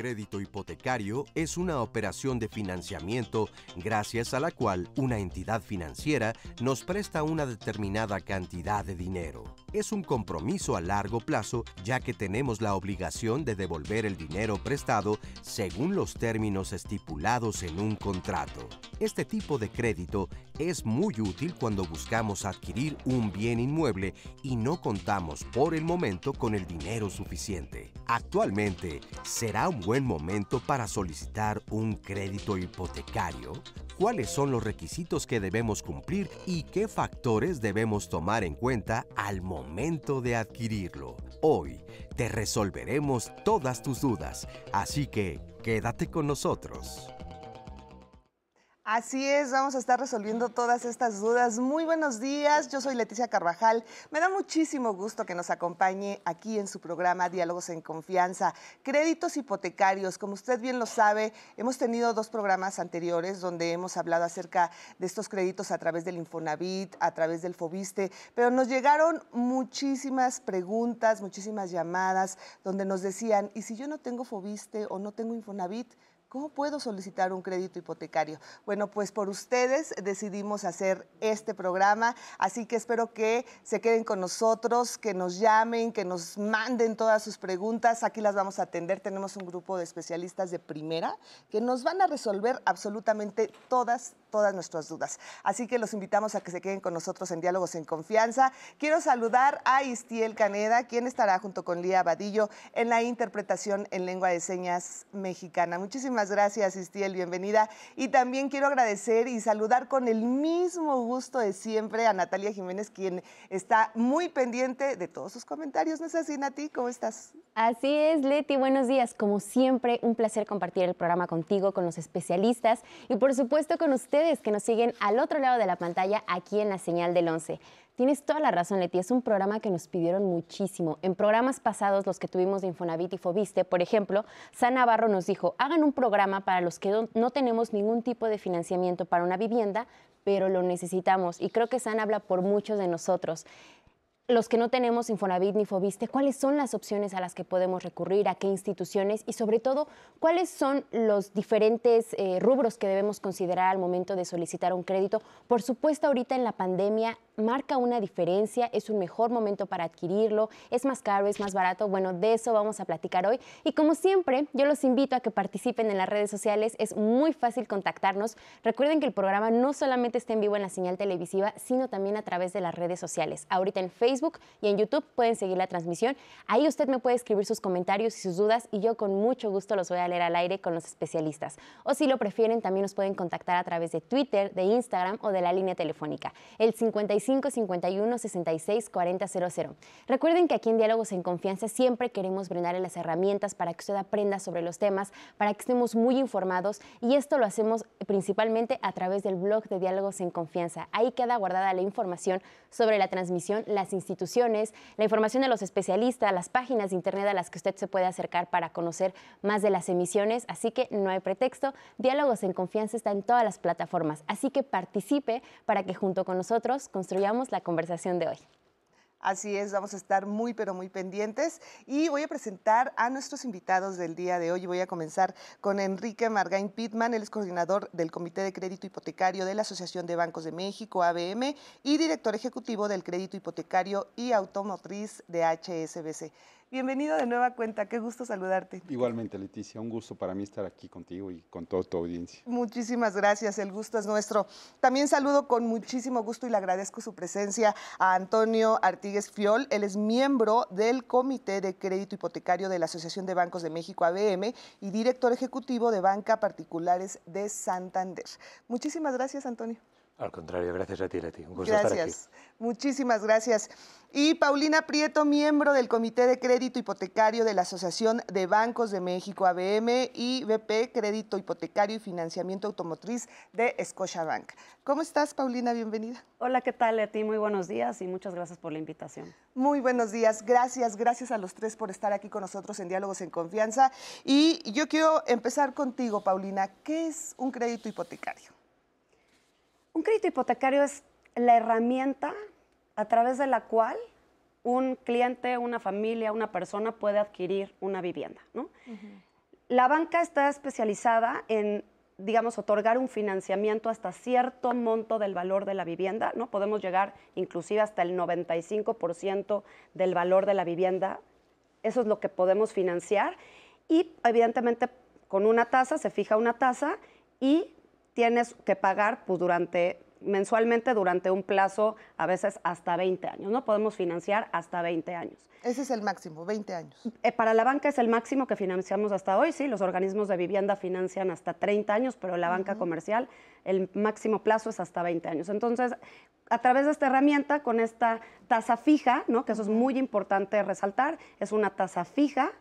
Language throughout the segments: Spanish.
Crédito hipotecario es una operación de financiamiento gracias a la cual una entidad financiera nos presta una determinada cantidad de dinero. Es un compromiso a largo plazo ya que tenemos la obligación de devolver el dinero prestado según los términos estipulados en un contrato. Este tipo de crédito es muy útil cuando buscamos adquirir un bien inmueble y no contamos por el momento con el dinero suficiente. Actualmente, ¿será un buen momento para solicitar un crédito hipotecario? ¿Cuáles son los requisitos que debemos cumplir y qué factores debemos tomar en cuenta al momento de adquirirlo? Hoy te resolveremos todas tus dudas, así que quédate con nosotros. Así es, vamos a estar resolviendo todas estas dudas. Muy buenos días, yo soy Leticia Carvajal. Me da muchísimo gusto que nos acompañe aquí en su programa Diálogos en Confianza. Créditos hipotecarios, como usted bien lo sabe, hemos tenido dos programas anteriores donde hemos hablado acerca de estos créditos a través del Infonavit, a través del Fobiste, pero nos llegaron muchísimas preguntas, muchísimas llamadas donde nos decían, ¿y si yo no tengo Fobiste o no tengo Infonavit? ¿Cómo puedo solicitar un crédito hipotecario? Bueno, pues por ustedes decidimos hacer este programa, así que espero que se queden con nosotros, que nos llamen, que nos manden todas sus preguntas. Aquí las vamos a atender. Tenemos un grupo de especialistas de primera que nos van a resolver absolutamente todas, todas nuestras dudas. Así que los invitamos a que se queden con nosotros en Diálogos en Confianza. Quiero saludar a Istiel Caneda, quien estará junto con Lía Vadillo en la interpretación en lengua de señas mexicana. Muchísimas gracias, Istiel, bienvenida. Y también quiero agradecer y saludar con el mismo gusto de siempre a Natalia Jiménez, quien está muy pendiente de todos sus comentarios. ¿No es así, Nati? ¿Cómo estás? Así es, Leti, buenos días. Como siempre, un placer compartir el programa contigo, con los especialistas y por supuesto con ustedes que nos siguen al otro lado de la pantalla aquí en la señal del 11. Tienes toda la razón, Leti. Es un programa que nos pidieron muchísimo. En programas pasados, los que tuvimos de Infonavit y Fobiste, por ejemplo, San Navarro nos dijo, hagan un programa para los que no tenemos ningún tipo de financiamiento para una vivienda, pero lo necesitamos. Y creo que San habla por muchos de nosotros los que no tenemos Infonavit ni Fobiste, cuáles son las opciones a las que podemos recurrir, a qué instituciones y sobre todo cuáles son los diferentes eh, rubros que debemos considerar al momento de solicitar un crédito. Por supuesto, ahorita en la pandemia marca una diferencia, es un mejor momento para adquirirlo, es más caro, es más barato. Bueno, de eso vamos a platicar hoy. Y como siempre, yo los invito a que participen en las redes sociales, es muy fácil contactarnos. Recuerden que el programa no solamente está en vivo en la señal televisiva, sino también a través de las redes sociales. Ahorita en Facebook y en YouTube pueden seguir la transmisión. Ahí usted me puede escribir sus comentarios y sus dudas y yo con mucho gusto los voy a leer al aire con los especialistas. O si lo prefieren, también nos pueden contactar a través de Twitter, de Instagram o de la línea telefónica. El 55 51 66 40 00. Recuerden que aquí en Diálogos en Confianza siempre queremos brindarle las herramientas para que usted aprenda sobre los temas, para que estemos muy informados y esto lo hacemos principalmente a través del blog de Diálogos en Confianza. Ahí queda guardada la información sobre la transmisión, las instituciones, la información de los especialistas, las páginas de internet a las que usted se puede acercar para conocer más de las emisiones, así que no hay pretexto. Diálogos en Confianza está en todas las plataformas, así que participe para que junto con nosotros la conversación de hoy. Así es, vamos a estar muy, pero muy pendientes. Y voy a presentar a nuestros invitados del día de hoy. Voy a comenzar con Enrique Margain Pitman, él es coordinador del Comité de Crédito Hipotecario de la Asociación de Bancos de México, ABM, y director ejecutivo del Crédito Hipotecario y Automotriz de HSBC. Bienvenido de nueva cuenta, qué gusto saludarte. Igualmente, Leticia, un gusto para mí estar aquí contigo y con toda tu audiencia. Muchísimas gracias, el gusto es nuestro. También saludo con muchísimo gusto y le agradezco su presencia a Antonio Artigues Fiol. Él es miembro del Comité de Crédito Hipotecario de la Asociación de Bancos de México, ABM, y director ejecutivo de Banca Particulares de Santander. Muchísimas gracias, Antonio. Al contrario, gracias a ti, Leti. Un gusto estar aquí. Muchísimas gracias. Y Paulina Prieto, miembro del Comité de Crédito Hipotecario de la Asociación de Bancos de México, ABM, y BP, Crédito Hipotecario y Financiamiento Automotriz de Scotiabank. ¿Cómo estás, Paulina? Bienvenida. Hola, ¿qué tal, Leti? Muy buenos días y muchas gracias por la invitación. Muy buenos días. Gracias, gracias a los tres por estar aquí con nosotros en Diálogos en Confianza. Y yo quiero empezar contigo, Paulina. ¿Qué es un crédito hipotecario? Un crédito hipotecario es la herramienta a través de la cual un cliente, una familia, una persona puede adquirir una vivienda. La banca está especializada en, digamos, otorgar un financiamiento hasta cierto monto del valor de la vivienda, ¿no? Podemos llegar inclusive hasta el 95% del valor de la vivienda. Eso es lo que podemos financiar. Y evidentemente con una tasa, se fija una tasa y tienes que pagar pues, durante mensualmente durante un plazo, a veces hasta 20 años, ¿no? Podemos financiar hasta 20 años. Ese es el máximo, 20 años. Eh, para la banca es el máximo que financiamos hasta hoy, sí, los organismos de vivienda financian hasta 30 años, pero la banca comercial el máximo plazo es hasta 20 años. Entonces, a través de esta herramienta, con esta tasa fija, ¿no? que eso es muy importante resaltar, es una tasa fija,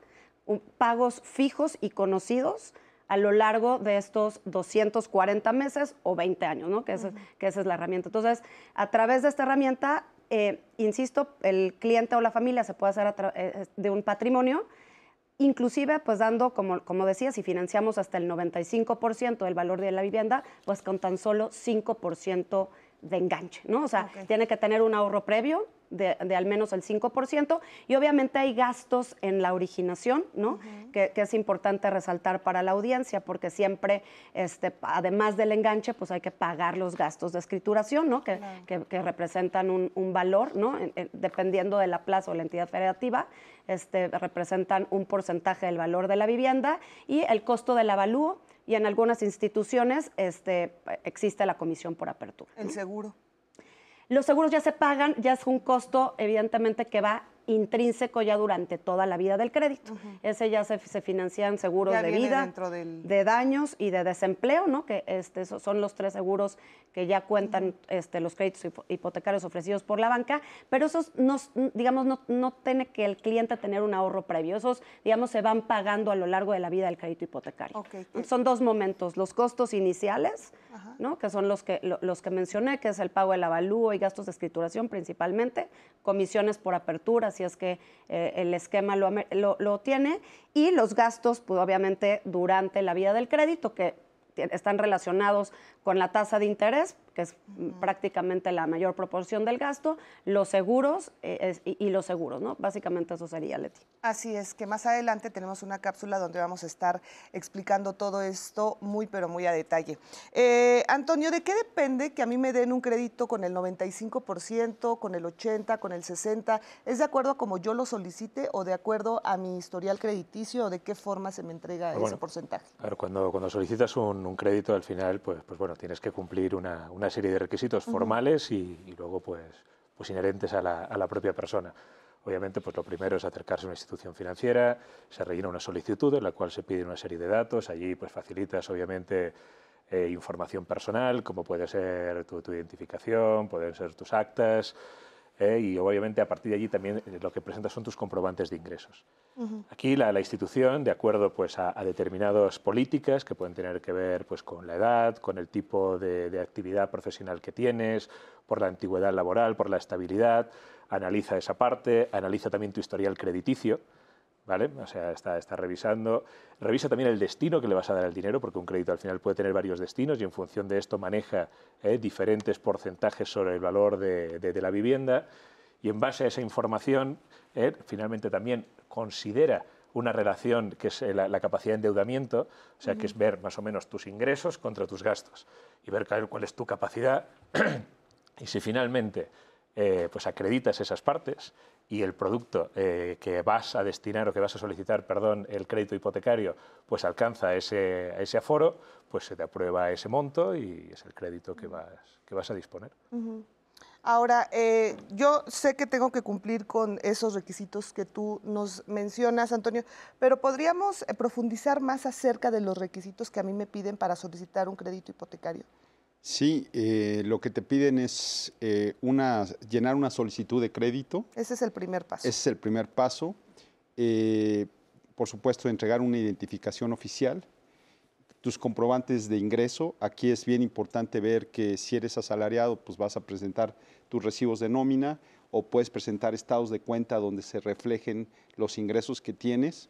pagos fijos y conocidos, a lo largo de estos 240 meses o 20 años, ¿no? que, esa, que esa es la herramienta. Entonces, a través de esta herramienta, eh, insisto, el cliente o la familia se puede hacer eh, de un patrimonio, inclusive pues dando, como, como decía, si financiamos hasta el 95% del valor de la vivienda, pues con tan solo 5% de enganche, ¿no? O sea, tiene que tener un ahorro previo de, al menos el 5%. Y obviamente hay gastos en la originación, ¿no? que, es importante resaltar para la audiencia, porque siempre, este, además del enganche, pues hay que pagar los gastos de escrituración, ¿no? que, que, representan un, valor, ¿no? dependiendo de la plaza o la entidad federativa, este, representan un porcentaje del valor de la vivienda y el costo del avalúo. Y en algunas instituciones este, existe la comisión por apertura. El seguro. Los seguros ya se pagan, ya es un costo evidentemente que va intrínseco ya durante toda la vida del crédito. Ese ya se, se financian seguros de vida, de daños y de desempleo, ¿no? que este, son los tres seguros que ya cuentan este, los créditos hipotecarios ofrecidos por la banca, pero esos, no, digamos, no, no, tiene que el cliente tener un ahorro previo. Esos, digamos, se van pagando a lo largo de la vida del crédito hipotecario. Son dos momentos, los costos iniciales, ¿no? que son los que, los que mencioné, que es el pago del avalúo y gastos de escrituración principalmente, comisiones por apertura, si es que eh, el esquema lo, lo, tiene, y los gastos, pues obviamente, durante la vida del crédito, que están relacionados con la tasa de interés, que es prácticamente la mayor proporción del gasto, los seguros eh, y, los seguros, ¿no? Básicamente eso sería, Leti. Así es, que más adelante tenemos una cápsula donde vamos a estar explicando todo esto muy, pero muy a detalle. Eh, Antonio, ¿de qué depende que a mí me den un crédito con el 95%, con el 80%, con el 60%? ¿Es de acuerdo a como yo lo solicite o de acuerdo a mi historial crediticio o de qué forma se me entrega ese porcentaje? Claro, cuando, cuando solicitas un, crédito al final, pues, pues bueno, tienes que cumplir una una serie de requisitos formales y, luego pues, pues inherentes a la, a la, propia persona. Obviamente, pues lo primero es acercarse a una institución financiera, se rellena una solicitud en la cual se pide una serie de datos, allí pues facilitas obviamente eh, información personal, como puede ser tu, tu identificación, pueden ser tus actas, eh, y obviamente a partir de allí también eh, lo que presentas son tus comprobantes de ingresos. Aquí la, institución, de acuerdo pues, a, determinadas políticas que pueden tener que ver pues, con la edad, con el tipo de, actividad profesional que tienes, por la antigüedad laboral, por la estabilidad, analiza esa parte, analiza también tu historial crediticio, ¿vale? O sea, está, está, revisando. Revisa también el destino que le vas a dar al dinero, porque un crédito al final puede tener varios destinos y en función de esto maneja eh, diferentes porcentajes sobre el valor de, de, la vivienda. Y en base a esa información, eh, finalmente también considera una relación que es eh, la, capacidad de endeudamiento, o sea, que es ver más o menos tus ingresos contra tus gastos y ver cuál es tu capacidad y si finalmente eh, pues acreditas esas partes y el producto eh, que vas a destinar o que vas a solicitar, perdón, el crédito hipotecario, pues alcanza ese, ese aforo, pues se te aprueba ese monto y es el crédito que vas, que vas a disponer. Ahora, eh, yo sé que tengo que cumplir con esos requisitos que tú nos mencionas, Antonio, pero podríamos eh, profundizar más acerca de los requisitos que a mí me piden para solicitar un crédito hipotecario. Sí, eh, lo que te piden es una, llenar una solicitud de crédito. Ese es el primer paso. Ese es el primer paso. por supuesto, entregar una identificación oficial tus comprobantes de ingreso. Aquí es bien importante ver que si eres asalariado, pues vas a presentar tus recibos de nómina o puedes presentar estados de cuenta donde se reflejen los ingresos que tienes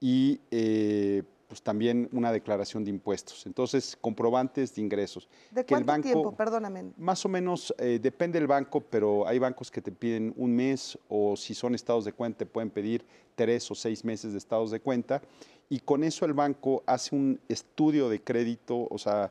y eh, pues también una declaración de impuestos. Entonces, comprobantes de ingresos. ¿De cuánto tiempo? Perdóname. Más o menos, eh, depende del banco, pero hay bancos que te piden un mes o si son estados de cuenta te pueden pedir tres o seis meses de estados de cuenta y con eso el banco hace un estudio de crédito, o sea,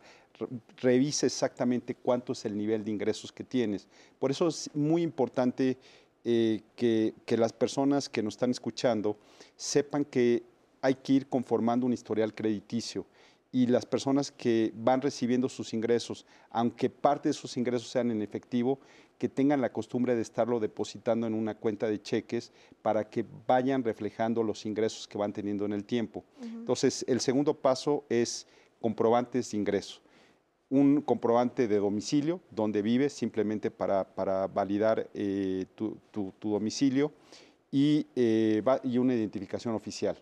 revisa exactamente cuánto es el nivel de ingresos que tienes. Por eso es muy importante eh, que, que, las personas que nos están escuchando sepan que hay que ir conformando un historial crediticio y las personas que van recibiendo sus ingresos, aunque parte de sus ingresos sean en efectivo, que tengan la costumbre de estarlo depositando en una cuenta de cheques para que vayan reflejando los ingresos que van teniendo en el tiempo. Entonces, el segundo paso es comprobantes de ingreso. Un comprobante de domicilio, donde vives, simplemente para, validar eh, tu, domicilio, y, eh, y una identificación oficial.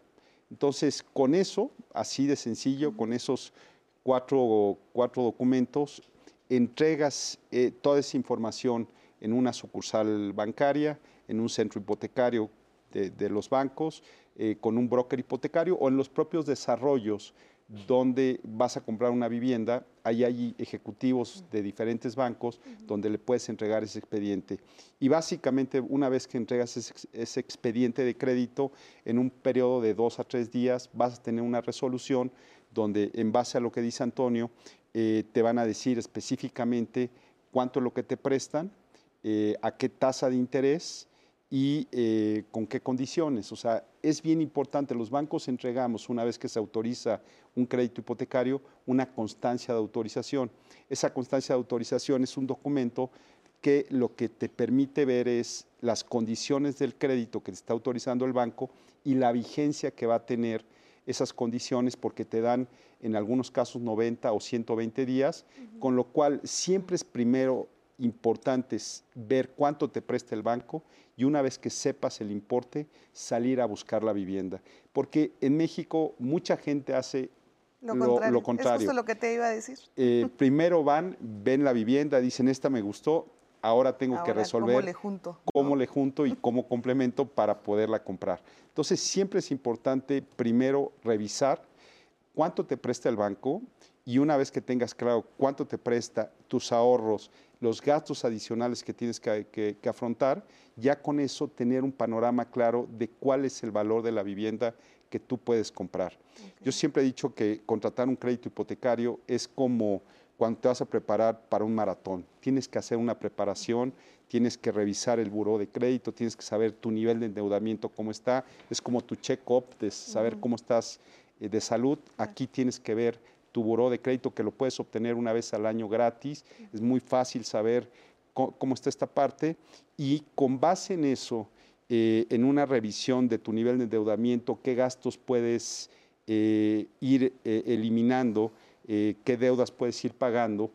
Entonces, con eso, así de sencillo, con esos cuatro, cuatro documentos, entregas eh, toda esa información en una sucursal bancaria, en un centro hipotecario de, los bancos, eh, con un broker hipotecario o en los propios desarrollos donde vas a comprar una vivienda, ahí hay ejecutivos de diferentes bancos donde le puedes entregar ese expediente. Y básicamente una vez que entregas ese, expediente de crédito, en un periodo de dos a tres días vas a tener una resolución donde en base a lo que dice Antonio, eh, te van a decir específicamente cuánto es lo que te prestan, eh, a qué tasa de interés y eh, con qué condiciones. O sea, es bien importante, los bancos entregamos una vez que se autoriza un crédito hipotecario una constancia de autorización. Esa constancia de autorización es un documento que lo que te permite ver es las condiciones del crédito que te está autorizando el banco y la vigencia que va a tener esas condiciones porque te dan en algunos casos 90 o 120 días, con lo cual siempre es primero importante ver cuánto te presta el banco y una vez que sepas el importe, salir a buscar la vivienda. Porque en México mucha gente hace lo, contrario. Es justo lo que te iba a decir. Eh, primero van, ven la vivienda, dicen, esta me gustó, ahora tengo que resolver cómo le junto, cómo le junto y cómo complemento para poderla comprar. Entonces siempre es importante primero revisar cuánto te presta el banco y una vez que tengas claro cuánto te presta, tus ahorros, los gastos adicionales que tienes que, afrontar, ya con eso tener un panorama claro de cuál es el valor de la vivienda que tú puedes comprar. Yo siempre he dicho que contratar un crédito hipotecario es como cuando te vas a preparar para un maratón. Tienes que hacer una preparación, tienes que revisar el buró de crédito, tienes que saber tu nivel de endeudamiento, cómo está. Es como tu check-up de saber cómo estás eh, de salud. Aquí tienes que ver tu buró de crédito que lo puedes obtener una vez al año gratis. Es muy fácil saber cómo, está esta parte y con base en eso, eh, en una revisión de tu nivel de endeudamiento, qué gastos puedes eh, ir eh, eliminando, qué deudas puedes ir pagando.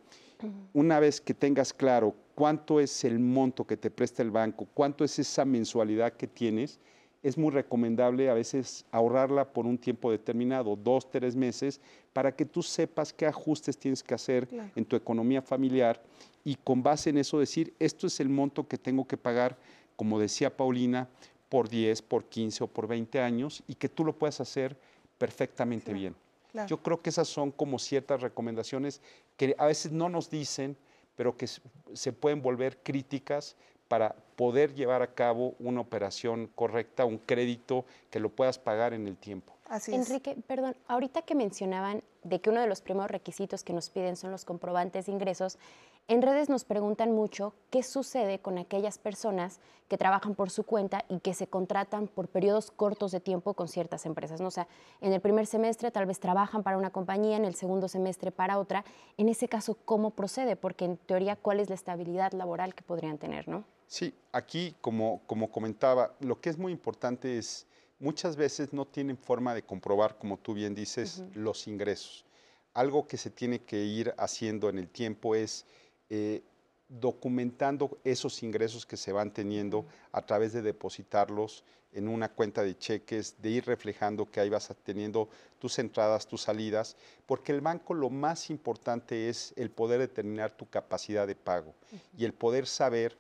Una vez que tengas claro cuánto es el monto que te presta el banco, cuánto es esa mensualidad que tienes, es muy recomendable a veces ahorrarla por un tiempo determinado, dos, tres meses, para que tú sepas qué ajustes tienes que hacer en tu economía familiar y con base en eso decir, esto es el monto que tengo que pagar, como decía Paulina, por 10, por 15 o por 20 años y que tú lo puedas hacer perfectamente bien. Yo creo que esas son como ciertas recomendaciones que a veces no nos dicen, pero que se pueden volver críticas para poder llevar a cabo una operación correcta, un crédito que lo puedas pagar en el tiempo. Así Enrique, perdón, ahorita que mencionaban de que uno de los primeros requisitos que nos piden son los comprobantes de ingresos, en redes nos preguntan mucho qué sucede con aquellas personas que trabajan por su cuenta y que se contratan por periodos cortos de tiempo con ciertas empresas. ¿no? O sea, en el primer semestre tal vez trabajan para una compañía, en el segundo semestre para otra. En ese caso, ¿cómo procede? Porque en teoría, ¿cuál es la estabilidad laboral que podrían tener? ¿no? Sí, aquí, como, como comentaba, lo que es muy importante es muchas veces no tienen forma de comprobar, como tú bien dices, los ingresos. Algo que se tiene que ir haciendo en el tiempo es eh, documentando esos ingresos que se van teniendo a través de depositarlos en una cuenta de cheques, de ir reflejando que ahí vas teniendo tus entradas, tus salidas, porque el banco lo más importante es el poder determinar tu capacidad de pago y el poder saber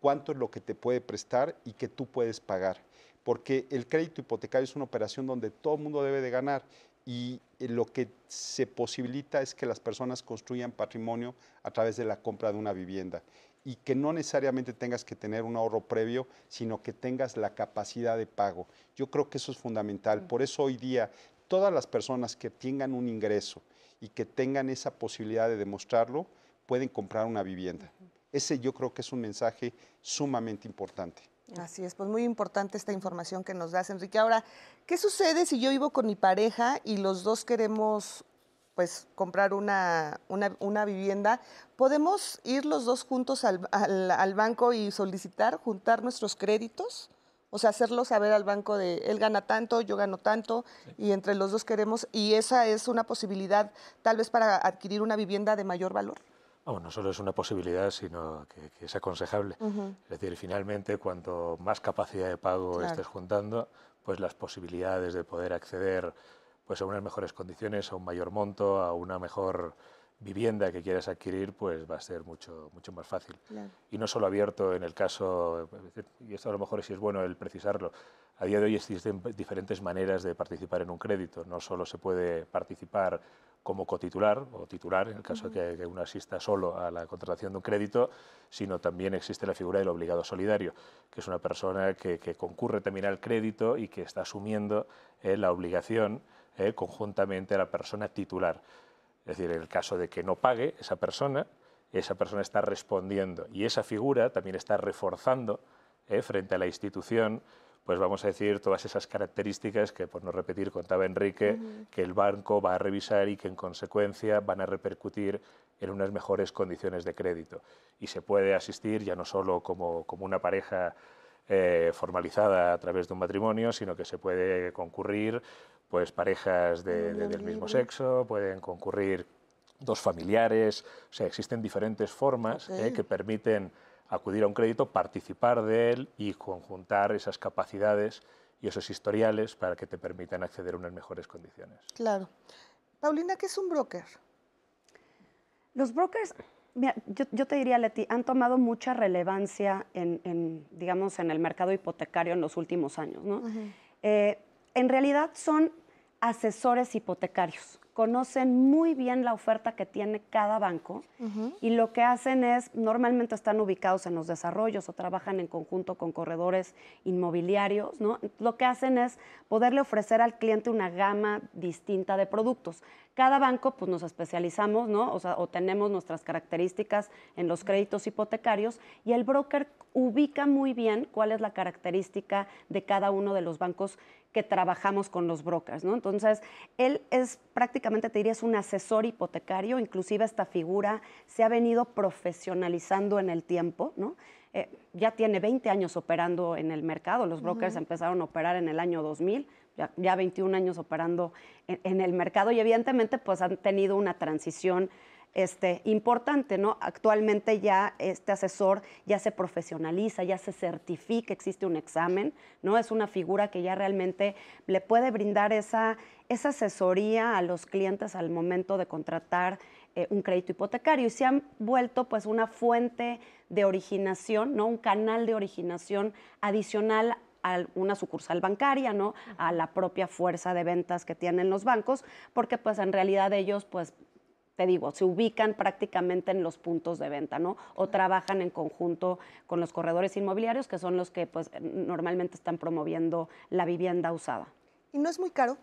cuánto es lo que te puede prestar y que tú puedes pagar porque el crédito hipotecario es una operación donde todo el mundo debe de ganar y eh, lo que se posibilita es que las personas construyan patrimonio a través de la compra de una vivienda y que no necesariamente tengas que tener un ahorro previo, sino que tengas la capacidad de pago. Yo creo que eso es fundamental. Por eso hoy día todas las personas que tengan un ingreso y que tengan esa posibilidad de demostrarlo, pueden comprar una vivienda. Ese yo creo que es un mensaje sumamente importante. Así es, pues muy importante esta información que nos das, Enrique. Ahora, ¿qué sucede si yo vivo con mi pareja y los dos queremos pues comprar una, una, vivienda, ¿podemos ir los dos juntos al, al, banco y solicitar, juntar nuestros créditos? O sea, hacerlo saber al banco de él gana tanto, yo gano tanto, y entre los dos queremos, y esa es una posibilidad tal vez para adquirir una vivienda de mayor valor. No solo es una posibilidad, sino que, es aconsejable. Es decir, finalmente, cuanto más capacidad de pago estés juntando, pues las posibilidades de poder acceder pues a unas mejores condiciones, a un mayor monto, a una mejor vivienda que quieras adquirir, pues va a ser mucho, mucho más fácil. Y no solo abierto en el caso, y esto a lo mejor sí es bueno el precisarlo, a día de hoy existen diferentes maneras de participar en un crédito. No solo se puede participar como cotitular o titular, en el caso de que uno asista solo a la contratación de un crédito, sino también existe la figura del obligado solidario, que es una persona que, concurre también al crédito y que está asumiendo eh, la obligación eh, conjuntamente a la persona titular. Es decir, en el caso de que no pague esa persona, esa persona está respondiendo y esa figura también está reforzando eh, frente a la institución, pues vamos a decir todas esas características que, por no repetir, contaba Enrique, que el banco va a revisar y que en consecuencia van a repercutir en unas mejores condiciones de crédito. Y se puede asistir ya no solo como, como una pareja eh, formalizada a través de un matrimonio, sino que se puede concurrir pues parejas del mismo sexo, pueden concurrir dos familiares, o sea, existen diferentes formas eh, que permiten acudir a un crédito, participar de él y conjuntar esas capacidades y esos historiales para que te permitan acceder a unas mejores condiciones. Claro. Paulina, ¿qué es un broker? Los brokers, yo, te diría, Leti, han tomado mucha relevancia en, digamos, en el mercado hipotecario en los últimos años. ¿no? en realidad son asesores hipotecarios. Conocen muy bien la oferta que tiene cada banco y lo que hacen es, normalmente están ubicados en los desarrollos o trabajan en conjunto con corredores inmobiliarios, ¿no? Lo que hacen es poderle ofrecer al cliente una gama distinta de productos. Cada banco, pues nos especializamos, ¿no? O, sea, o tenemos nuestras características en los créditos hipotecarios y el broker ubica muy bien cuál es la característica de cada uno de los bancos que trabajamos con los brokers, ¿no? Entonces, él es prácticamente, te diría, es un asesor hipotecario, inclusive esta figura se ha venido profesionalizando en el tiempo, ¿no? Eh, ya tiene 20 años operando en el mercado, los brokers empezaron a operar en el año 2000, ya, 21 años operando en, el mercado y evidentemente pues han tenido una transición este, importante, ¿no? Actualmente ya este asesor ya se profesionaliza, ya se certifica, existe un examen, ¿no? Es una figura que ya realmente le puede brindar esa, esa asesoría a los clientes al momento de contratar eh, un crédito hipotecario y se han vuelto pues una fuente de originación, ¿no? Un canal de originación adicional a una sucursal bancaria, ¿no? A la propia fuerza de ventas que tienen los bancos, porque pues en realidad ellos pues te digo, se ubican prácticamente en los puntos de venta, ¿no? O trabajan en conjunto con los corredores inmobiliarios, que son los que pues, normalmente están promoviendo la vivienda usada. ¿Y no es muy caro?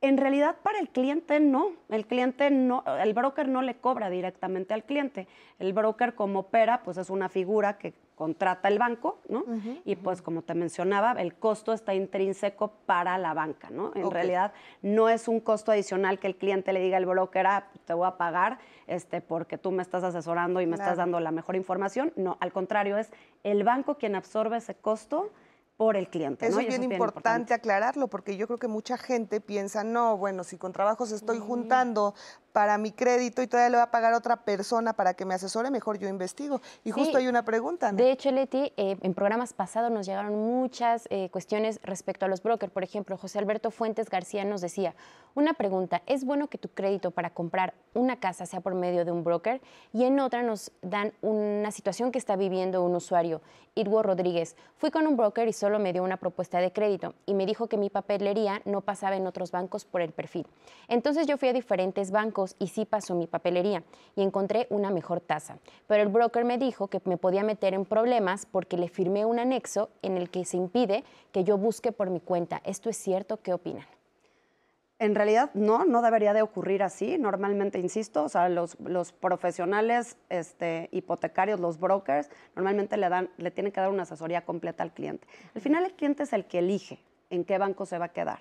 En realidad para el cliente no, el cliente no, el broker no le cobra directamente al cliente. El broker como opera, pues es una figura que contrata el banco, ¿no? y pues como te mencionaba, el costo está intrínseco para la banca, ¿no? En realidad no es un costo adicional que el cliente le diga al broker, ah, te voy a pagar este, porque tú me estás asesorando y me estás dando la mejor información. No, al contrario, es el banco quien absorbe ese costo por el cliente. Eso, es, bien importante aclararlo, porque yo creo que mucha gente piensa, no, bueno, si con trabajos estoy juntando para mi crédito y todavía le voy a pagar a otra persona para que me asesore, mejor yo investigo. Y justo hay una pregunta. De hecho, Leti, eh, en programas pasados nos llegaron muchas eh, cuestiones respecto a los brokers. Por ejemplo, José Alberto Fuentes García nos decía, una pregunta, ¿es bueno que tu crédito para comprar una casa sea por medio de un broker? Y en otra nos dan una situación que está viviendo un usuario, Irwo Rodríguez. Fui con un broker y solo me dio una propuesta de crédito y me dijo que mi papelería no pasaba en otros bancos por el perfil. Entonces yo fui a diferentes bancos y sí pasó mi papelería y encontré una mejor tasa. Pero el broker me dijo que me podía meter en problemas porque le firmé un anexo en el que se impide que yo busque por mi cuenta. ¿Esto es cierto? ¿Qué opinan? En realidad no, no debería de ocurrir así. Normalmente, insisto, o sea, los, los profesionales este, hipotecarios, los brokers, normalmente le, dan, le tienen que dar una asesoría completa al cliente. Al final el cliente es el que elige en qué banco se va a quedar.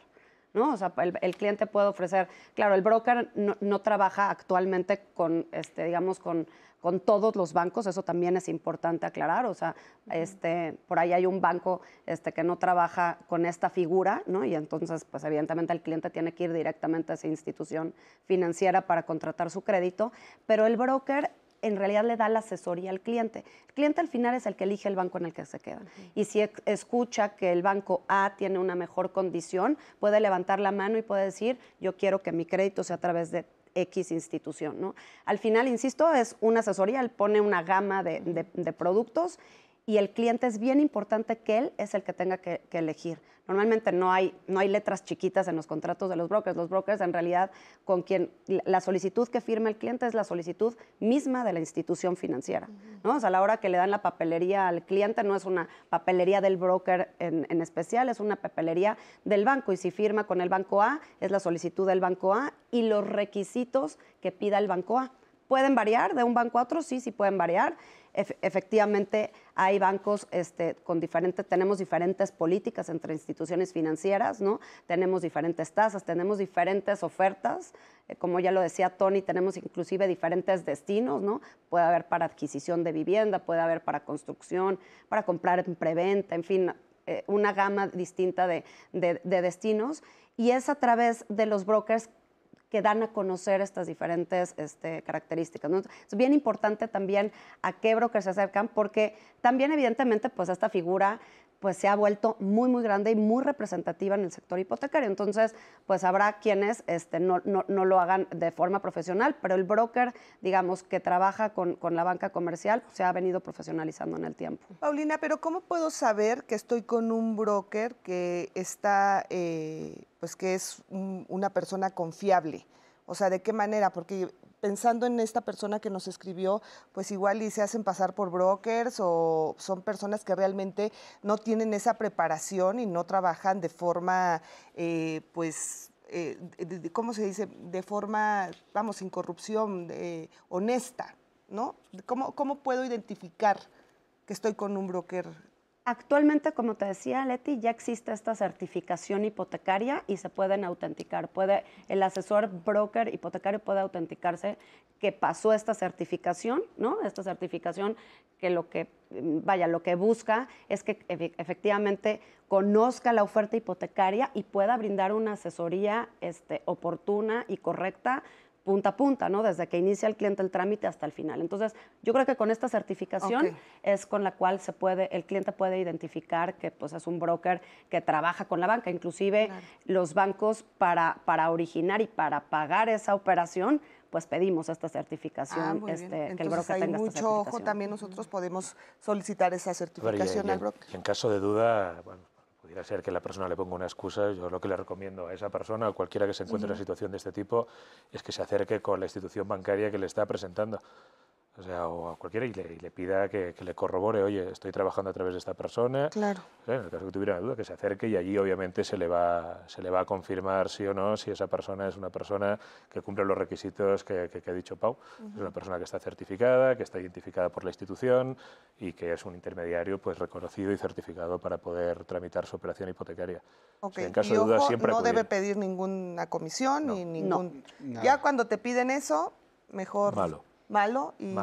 ¿No? O sea, el, el cliente puede ofrecer, claro, el broker no, no trabaja actualmente con, este, digamos, con con todos los bancos, eso también es importante aclarar, o sea, este, por ahí hay un banco este, que no trabaja con esta figura, ¿no? Y entonces, pues evidentemente el cliente tiene que ir directamente a esa institución financiera para contratar su crédito, pero el broker en realidad le da la asesoría al cliente. El cliente al final es el que elige el banco en el que se queda. Y si escucha que el banco A tiene una mejor condición, puede levantar la mano y puede decir, yo quiero que mi crédito sea a través de X institución. ¿no? Al final, insisto, es una asesoría, él pone una gama de, de productos y el cliente es bien importante que él es el que tenga que, elegir. Normalmente no hay, no hay letras chiquitas en los contratos de los brokers. Los brokers en realidad con quien la solicitud que firma el cliente es la solicitud misma de la institución financiera. ¿no? O sea, a la hora que le dan la papelería al cliente no es una papelería del broker en, en especial, es una papelería del banco. Y si firma con el banco A, es la solicitud del banco A y los requisitos que pida el banco A. ¿Pueden variar de un banco a otro? Sí, sí pueden variar efectivamente hay bancos este, con diferentes, tenemos diferentes políticas entre instituciones financieras, ¿no? Tenemos diferentes tasas, tenemos diferentes ofertas, eh, como ya lo decía Tony, tenemos inclusive diferentes destinos, ¿no? Puede haber para adquisición de vivienda, puede haber para construcción, para comprar en preventa, en fin, eh, una gama distinta de, de destinos. Y es a través de los brokers que dan a conocer estas diferentes este, características. Es bien importante también a qué brokers se acercan, porque también evidentemente pues esta figura pues se ha vuelto muy, muy grande y muy representativa en el sector hipotecario. Entonces, pues habrá quienes este, no, no, no, lo hagan de forma profesional, pero el broker, digamos, que trabaja con, con la banca comercial, se ha venido profesionalizando en el tiempo. Paulina, pero ¿cómo puedo saber que estoy con un broker que está, eh, pues que es una persona confiable? O sea, ¿de qué manera? Porque pensando en esta persona que nos escribió, pues igual y se hacen pasar por brokers o son personas que realmente no tienen esa preparación y no trabajan de forma, eh, pues, eh, ¿cómo se dice? De forma, vamos, sin corrupción, honesta, ¿no? ¿Cómo, ¿Cómo puedo identificar que estoy con un broker Actualmente, como te decía, Leti, ya existe esta certificación hipotecaria y se pueden autenticar. Puede, el asesor broker hipotecario puede autenticarse que pasó esta certificación, ¿no? Esta certificación que lo que, vaya, lo que busca es que efectivamente conozca la oferta hipotecaria y pueda brindar una asesoría este, oportuna y correcta punta a punta, ¿no? Desde que inicia el cliente el trámite hasta el final. Entonces, yo creo que con esta certificación es con la cual se puede, el cliente puede identificar que pues, es un broker que trabaja con la banca. Inclusive los bancos para, para originar y para pagar esa operación, pues pedimos esta certificación, ah, este, que el broker hay mucho ojo, también nosotros podemos solicitar esa certificación al broker. en caso de duda, bueno, pudiera ser que la persona le ponga una excusa, yo lo que le recomiendo a esa persona o cualquiera que se encuentre en una situación de este tipo es que se acerque con la institución bancaria que le está presentando o sea, o a cualquiera y le, pida que, le corrobore, oye, estoy trabajando a través de esta persona. Claro. en el caso que tuviera una duda, que se acerque y allí obviamente se le, va, se le va a confirmar sí o no si esa persona es una persona que cumple los requisitos que, que, ha dicho Pau. Es una persona que está certificada, que está identificada por la institución y que es un intermediario pues reconocido y certificado para poder tramitar su operación hipotecaria. Okay. en caso de duda siempre no debe pedir ninguna comisión ni ningún... Ya cuando te piden eso, mejor... Malo malo y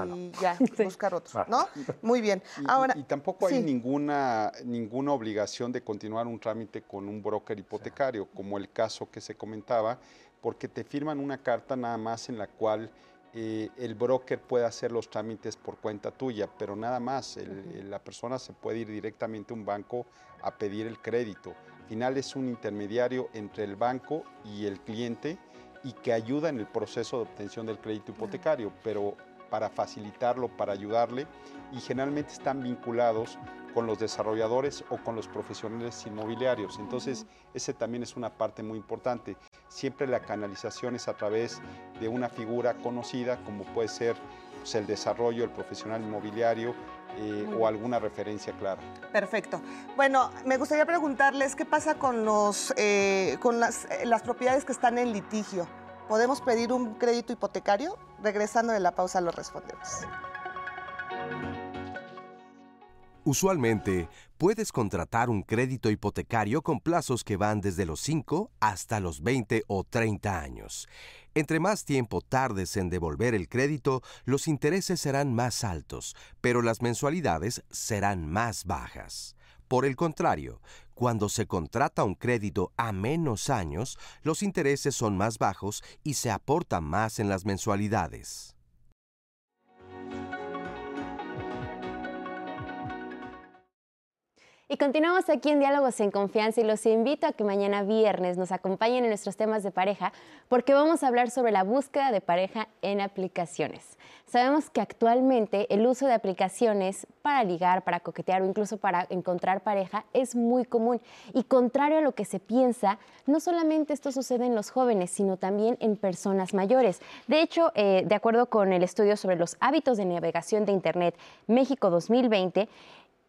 ya, buscar otro, ¿no? Muy bien. Ahora, y, tampoco hay ninguna, ninguna obligación de continuar un trámite con un broker hipotecario, como el caso que se comentaba, porque te firman una carta nada más en la cual eh, el broker puede hacer los trámites por cuenta tuya, pero nada más, la persona se puede ir directamente a un banco a pedir el crédito. Al final es un intermediario entre el banco y el cliente y que ayuda en el proceso de obtención del crédito hipotecario, pero para facilitarlo, para ayudarle, y generalmente están vinculados con los desarrolladores o con los profesionales inmobiliarios. Entonces, ese también es una parte muy importante. Siempre la canalización es a través de una figura conocida, como puede ser pues, el desarrollo, el profesional inmobiliario eh, o alguna referencia clara. Perfecto. Bueno, me gustaría preguntarles qué pasa con, los, eh, con las, eh, las propiedades que están en litigio. ¿Podemos pedir un crédito hipotecario? Regresando de la pausa lo respondemos. Usualmente, puedes contratar un crédito hipotecario con plazos que van desde los 5 hasta los 20 o 30 años. Entre más tiempo tardes en devolver el crédito, los intereses serán más altos, pero las mensualidades serán más bajas. Por el contrario, cuando se contrata un crédito a menos años, los intereses son más bajos y se aporta más en las mensualidades. Y continuamos aquí en Diálogos en Confianza y los invito a que mañana viernes nos acompañen en nuestros temas de pareja porque vamos a hablar sobre la búsqueda de pareja en aplicaciones. Sabemos que actualmente el uso de aplicaciones para ligar, para coquetear o incluso para encontrar pareja es muy común y contrario a lo que se piensa, no solamente esto sucede en los jóvenes, sino también en personas mayores. De hecho, eh, de acuerdo con el estudio sobre los hábitos de navegación de Internet México 2020,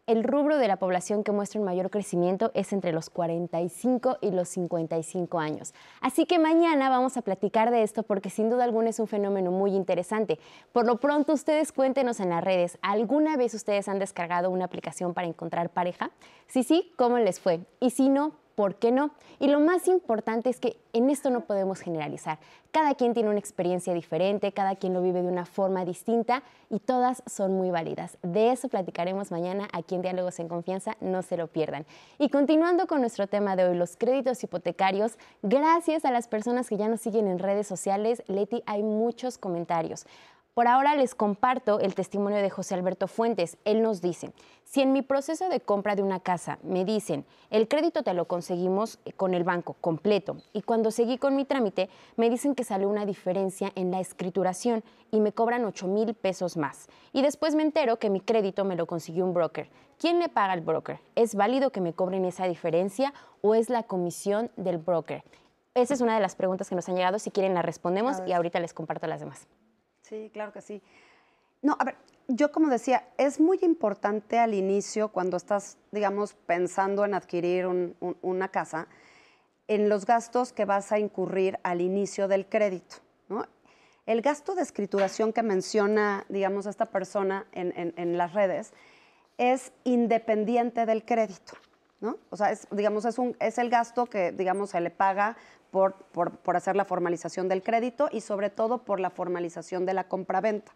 el rubro de la población que muestra un mayor crecimiento es entre los 45 y los 55 años. Así que mañana vamos a platicar de esto porque sin duda alguna es un fenómeno muy interesante. Por lo pronto ustedes cuéntenos en las redes, ¿alguna vez ustedes han descargado una aplicación para encontrar pareja? Si sí, ¿cómo les fue? Y si no, ¿por qué no? Y lo más importante es que en esto no podemos generalizar. Cada quien tiene una experiencia diferente, cada quien lo vive de una forma distinta y todas son muy válidas. De eso platicaremos mañana aquí en Diálogos en Confianza, no se lo pierdan. Y continuando con nuestro tema de hoy, los créditos hipotecarios, gracias a las personas que ya nos siguen en redes sociales, Leti, hay muchos comentarios. Por ahora les comparto el testimonio de José Alberto Fuentes. Él nos dice, si en mi proceso de compra de una casa me dicen, el crédito te lo conseguimos con el banco completo, y cuando seguí con mi trámite me dicen que salió una diferencia en la escrituración y me cobran 8 mil pesos más. Y después me entero que mi crédito me lo consiguió un broker. ¿Quién le paga al broker? ¿Es válido que me cobren esa diferencia o es la comisión del broker? Esa es una de las preguntas que nos han llegado. Si quieren la respondemos y ahorita les comparto las demás. Sí, claro que sí. No, a ver, yo como decía, es muy importante al inicio, cuando estás, digamos, pensando en adquirir una casa, en los gastos que vas a incurrir al inicio del crédito. El gasto de escrituración que menciona, digamos, esta persona en, las redes es independiente del crédito. ¿no? O sea, es, digamos, es, un, es el gasto que, digamos, se le paga por, hacer la formalización del crédito y sobre todo por la formalización de la compraventa.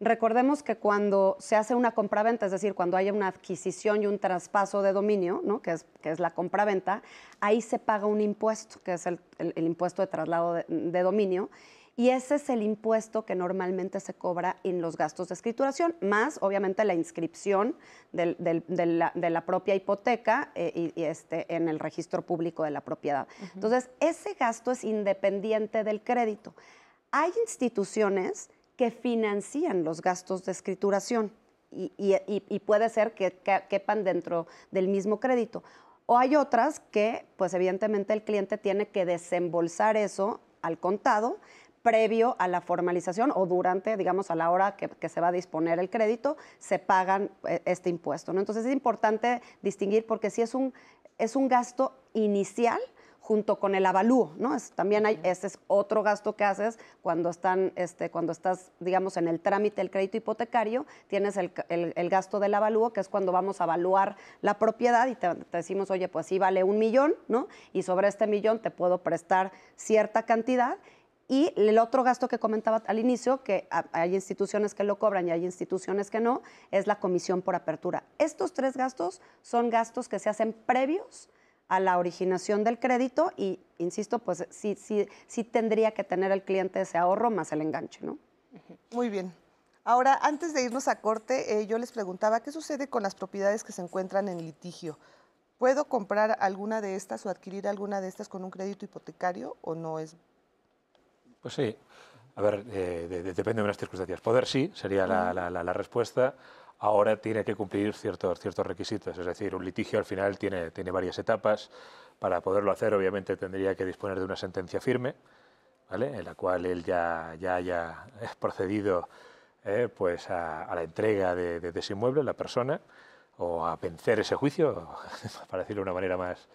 Recordemos que cuando se hace una compraventa, es decir, cuando haya una adquisición y un traspaso de dominio, ¿no? que, es, que es la compraventa, ahí se paga un impuesto, que es el, impuesto de traslado de dominio, y ese es el impuesto que normalmente se cobra en los gastos de escrituración, más obviamente la inscripción de, la, propia hipoteca eh, y, este, en el registro público de la propiedad. Entonces, ese gasto es independiente del crédito. Hay instituciones que financian los gastos de escrituración y, puede ser que, que quepan dentro del mismo crédito. O hay otras que, pues evidentemente el cliente tiene que desembolsar eso al contado previo a la formalización o durante, digamos, a la hora que, se va a disponer el crédito, se pagan eh, este impuesto. ¿no? Entonces es importante distinguir porque si es un, es un gasto inicial junto con el avalúo, ¿no? Es, también hay, ese es otro gasto que haces cuando, están, este, cuando estás, digamos, en el trámite del crédito hipotecario, tienes el, gasto del avalúo, que es cuando vamos a evaluar la propiedad y te, te, decimos, oye, pues sí vale un millón, ¿no? Y sobre este millón te puedo prestar cierta cantidad y el otro gasto que comentaba al inicio, que hay instituciones que lo cobran y hay instituciones que no, es la comisión por apertura. Estos tres gastos son gastos que se hacen previos a la originación del crédito y, insisto, pues sí, sí, tendría que tener el cliente ese ahorro más el enganche, ¿no? Muy bien. Ahora, antes de irnos a corte, eh, yo les preguntaba, ¿qué sucede con las propiedades que se encuentran en litigio? ¿Puedo comprar alguna de estas o adquirir alguna de estas con un crédito hipotecario o no es pues sí. A ver, eh, depende de unas circunstancias. Poder sí, sería la, respuesta. Ahora tiene que cumplir ciertos, ciertos requisitos. Es decir, un litigio al final tiene, tiene varias etapas. Para poderlo hacer, obviamente, tendría que disponer de una sentencia firme, ¿vale? en la cual él ya, ya haya procedido eh, pues a, la entrega de, ese inmueble, la persona, o a vencer ese juicio, para decirlo de una manera más,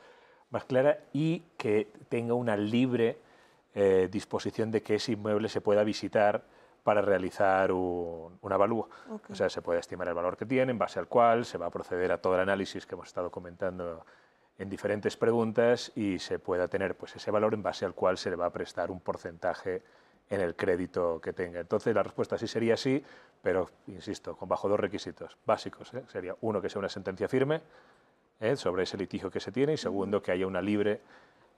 más clara, y que tenga una libre eh, disposición de que ese inmueble se pueda visitar para realizar un, avalúo. O sea, se puede estimar el valor que tiene, en base al cual se va a proceder a todo el análisis que hemos estado comentando en diferentes preguntas y se pueda tener pues, ese valor en base al cual se le va a prestar un porcentaje en el crédito que tenga. Entonces la respuesta sí sería sí, pero insisto, con bajo dos requisitos básicos. ¿eh? Sería uno que sea una sentencia firme ¿eh? sobre ese litigio que se tiene y segundo que haya una libre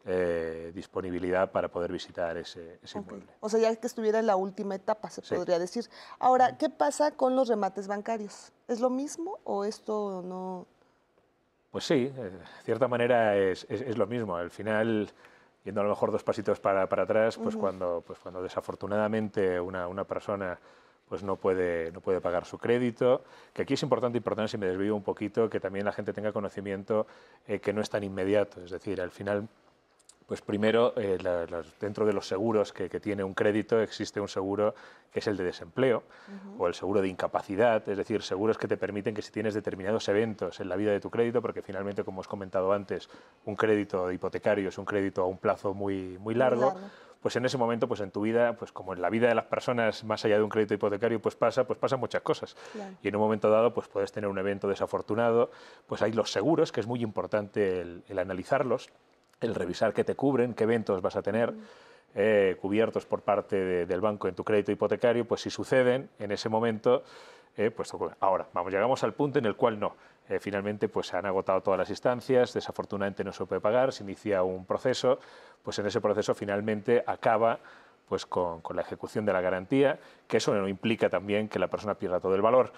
eh, disponibilidad para poder visitar ese, inmueble. O sea, ya que estuviera en la última etapa, se podría decir. Ahora, ¿qué pasa con los remates bancarios? ¿Es lo mismo o esto no...? Pues sí, de cierta manera es, es lo mismo. Al final yendo a lo mejor dos pasitos para, para atrás, pues, cuando, pues cuando desafortunadamente una, una persona pues no puede, no puede pagar su crédito, que aquí es importante, importante, si me desvío un poquito, que también la gente tenga conocimiento eh, que no es tan inmediato, es decir, al final pues primero, eh, dentro de los seguros que, tiene un crédito existe un seguro que es el de desempleo o el seguro de incapacidad, es decir, seguros que te permiten que si tienes determinados eventos en la vida de tu crédito, porque finalmente, como os comentado antes, un crédito hipotecario es un crédito a un plazo muy, muy largo, pues en ese momento, pues en tu vida, pues como en la vida de las personas, más allá de un crédito hipotecario, pues pasa, pues pasan muchas cosas. Y en un momento dado, pues puedes tener un evento desafortunado, pues hay los seguros, que es muy importante el analizarlos el revisar qué te cubren, qué eventos vas a tener eh, cubiertos por parte del banco en tu crédito hipotecario, pues si suceden en ese momento, eh, pues ahora, vamos, llegamos al punto en el cual no. Eh, finalmente, pues se han agotado todas las instancias, desafortunadamente no se puede pagar, se inicia un proceso, pues en ese proceso finalmente acaba pues con, con la ejecución de la garantía, que eso no implica también que la persona pierda todo el valor.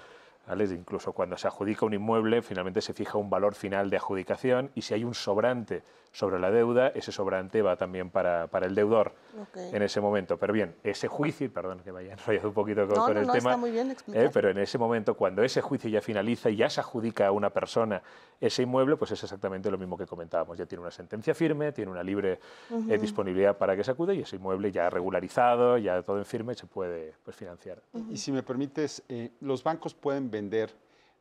Incluso cuando se adjudica un inmueble, finalmente se fija un valor final de adjudicación y si hay un sobrante sobre la deuda, ese sobrante va también para, para el deudor en ese momento. Pero bien, ese juicio, perdón que me haya enrollado un poquito con, el tema, eh, pero en ese momento, cuando ese juicio ya finaliza y ya se adjudica a una persona ese inmueble, pues es exactamente lo mismo que comentábamos. Ya tiene una sentencia firme, tiene una libre eh, disponibilidad para que se acude y ese inmueble ya regularizado, ya todo en firme, se puede pues, financiar. Y si me permites, eh, los bancos pueden vender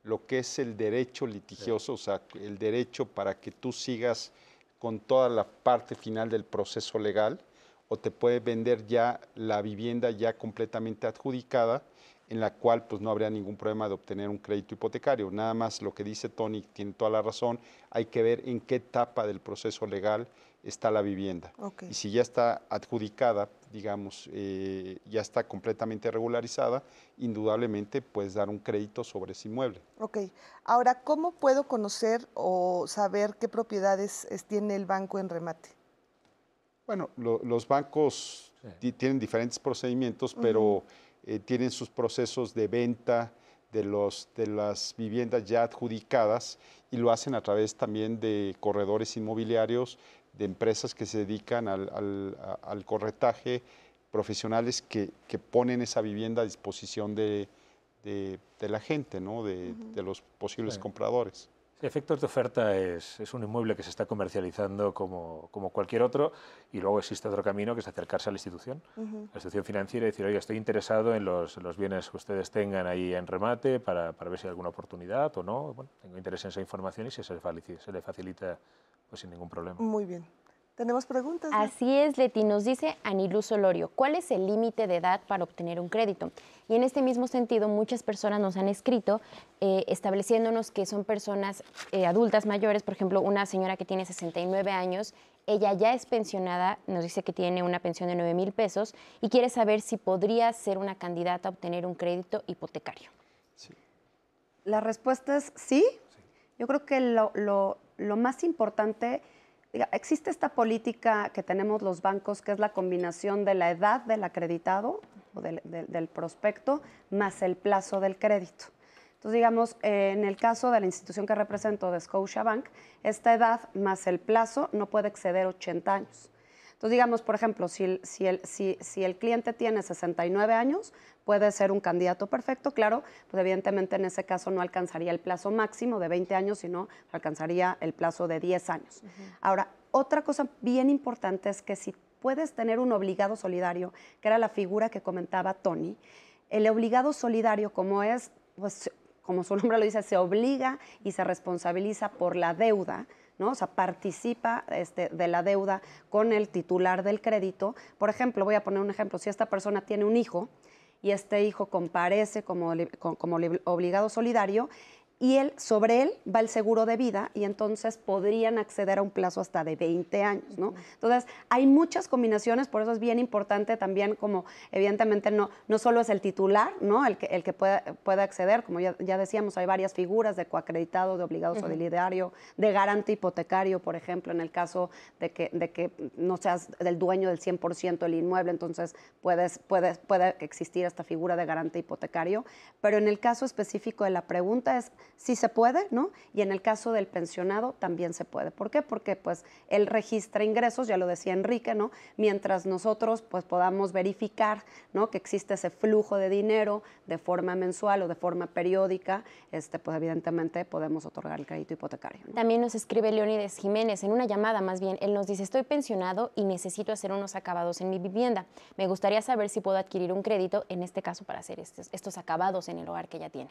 lo que es el derecho litigioso, o sea, el derecho para que tú sigas con toda la parte final del proceso legal o te puede vender ya la vivienda ya completamente adjudicada en la cual pues no habría ningún problema de obtener un crédito hipotecario. Nada más lo que dice Tony tiene toda la razón, hay que ver en qué etapa del proceso legal está la vivienda. Y si ya está adjudicada, digamos, eh, ya está completamente regularizada, indudablemente puedes dar un crédito sobre ese inmueble. Ok. Ahora, ¿cómo puedo conocer o saber qué propiedades tiene el banco en remate? Bueno, los bancos tienen diferentes procedimientos, pero eh, tienen sus procesos de venta de, los, de las viviendas ya adjudicadas y lo hacen a través también de corredores inmobiliarios de empresas que se dedican al, corretaje, profesionales que, ponen esa vivienda a disposición de, la gente, ¿no? de, los posibles compradores. Efectos de oferta es, un inmueble que se está comercializando como, cualquier otro y luego existe otro camino que es acercarse a la institución, la institución financiera y decir, oye, estoy interesado en los, bienes que ustedes tengan ahí en remate para, ver si hay alguna oportunidad o no. Bueno, tengo interés en esa información y se, se le facilita pues sin ningún problema. Muy bien. ¿Tenemos preguntas? Así es, Leti. Nos dice Anilú Solorio, ¿cuál es el límite de edad para obtener un crédito? Y en este mismo sentido, muchas personas nos han escrito eh, estableciéndonos que son personas eh, adultas mayores, por ejemplo, una señora que tiene 69 años, ella ya es pensionada, nos dice que tiene una pensión de 9 mil pesos y quiere saber si podría ser una candidata a obtener un crédito hipotecario. Sí. La respuesta es sí. Yo creo que lo, lo lo más importante, existe esta política que tenemos los bancos, que es la combinación de la edad del acreditado o del, prospecto más el plazo del crédito. Entonces, digamos, en el caso de la institución que represento de Scotiabank, esta edad más el plazo no puede exceder 80 años. Entonces, digamos, por ejemplo, si el, si el, si, si el cliente tiene 69 años, puede ser un candidato perfecto, claro, pues evidentemente en ese caso no alcanzaría el plazo máximo de 20 años, sino alcanzaría el plazo de 10 años. Ahora, otra cosa bien importante es que si puedes tener un obligado solidario, que era la figura que comentaba Tony, El obligado solidario, como es, pues, como su nombre lo dice, se obliga y se responsabiliza por la deuda, O sea, participa este, de la deuda con el titular del crédito. Por ejemplo, voy a poner un ejemplo, si esta persona tiene un hijo y este hijo comparece como, como obligado solidario, y él, sobre él va el seguro de vida y entonces podrían acceder a un plazo hasta de 20 años, ¿no? Entonces, hay muchas combinaciones, por eso es bien importante también como, evidentemente, no, no solo es el titular, ¿no? El que, el que pueda, pueda acceder, como ya, ya, decíamos, hay varias figuras de coacreditado, de obligado solidario, de garante hipotecario, por ejemplo, en el caso de que, de que no seas del dueño del 100% del inmueble, entonces puedes, puedes, puede existir esta figura de garante hipotecario, pero en el caso específico de la pregunta es sí se puede, ¿no? Y en el caso del pensionado también se puede. ¿Por qué? Porque pues él registra ingresos, ya lo decía Enrique, ¿no? Mientras nosotros pues podamos verificar, ¿no? Que existe ese flujo de dinero de forma mensual o de forma periódica, este, pues evidentemente podemos otorgar el crédito hipotecario. También nos escribe Leónides Jiménez en una llamada más bien, él nos dice, estoy pensionado y necesito hacer unos acabados en mi vivienda. Me gustaría saber si puedo adquirir un crédito, en este caso para hacer estos, estos acabados en el hogar que ya tiene.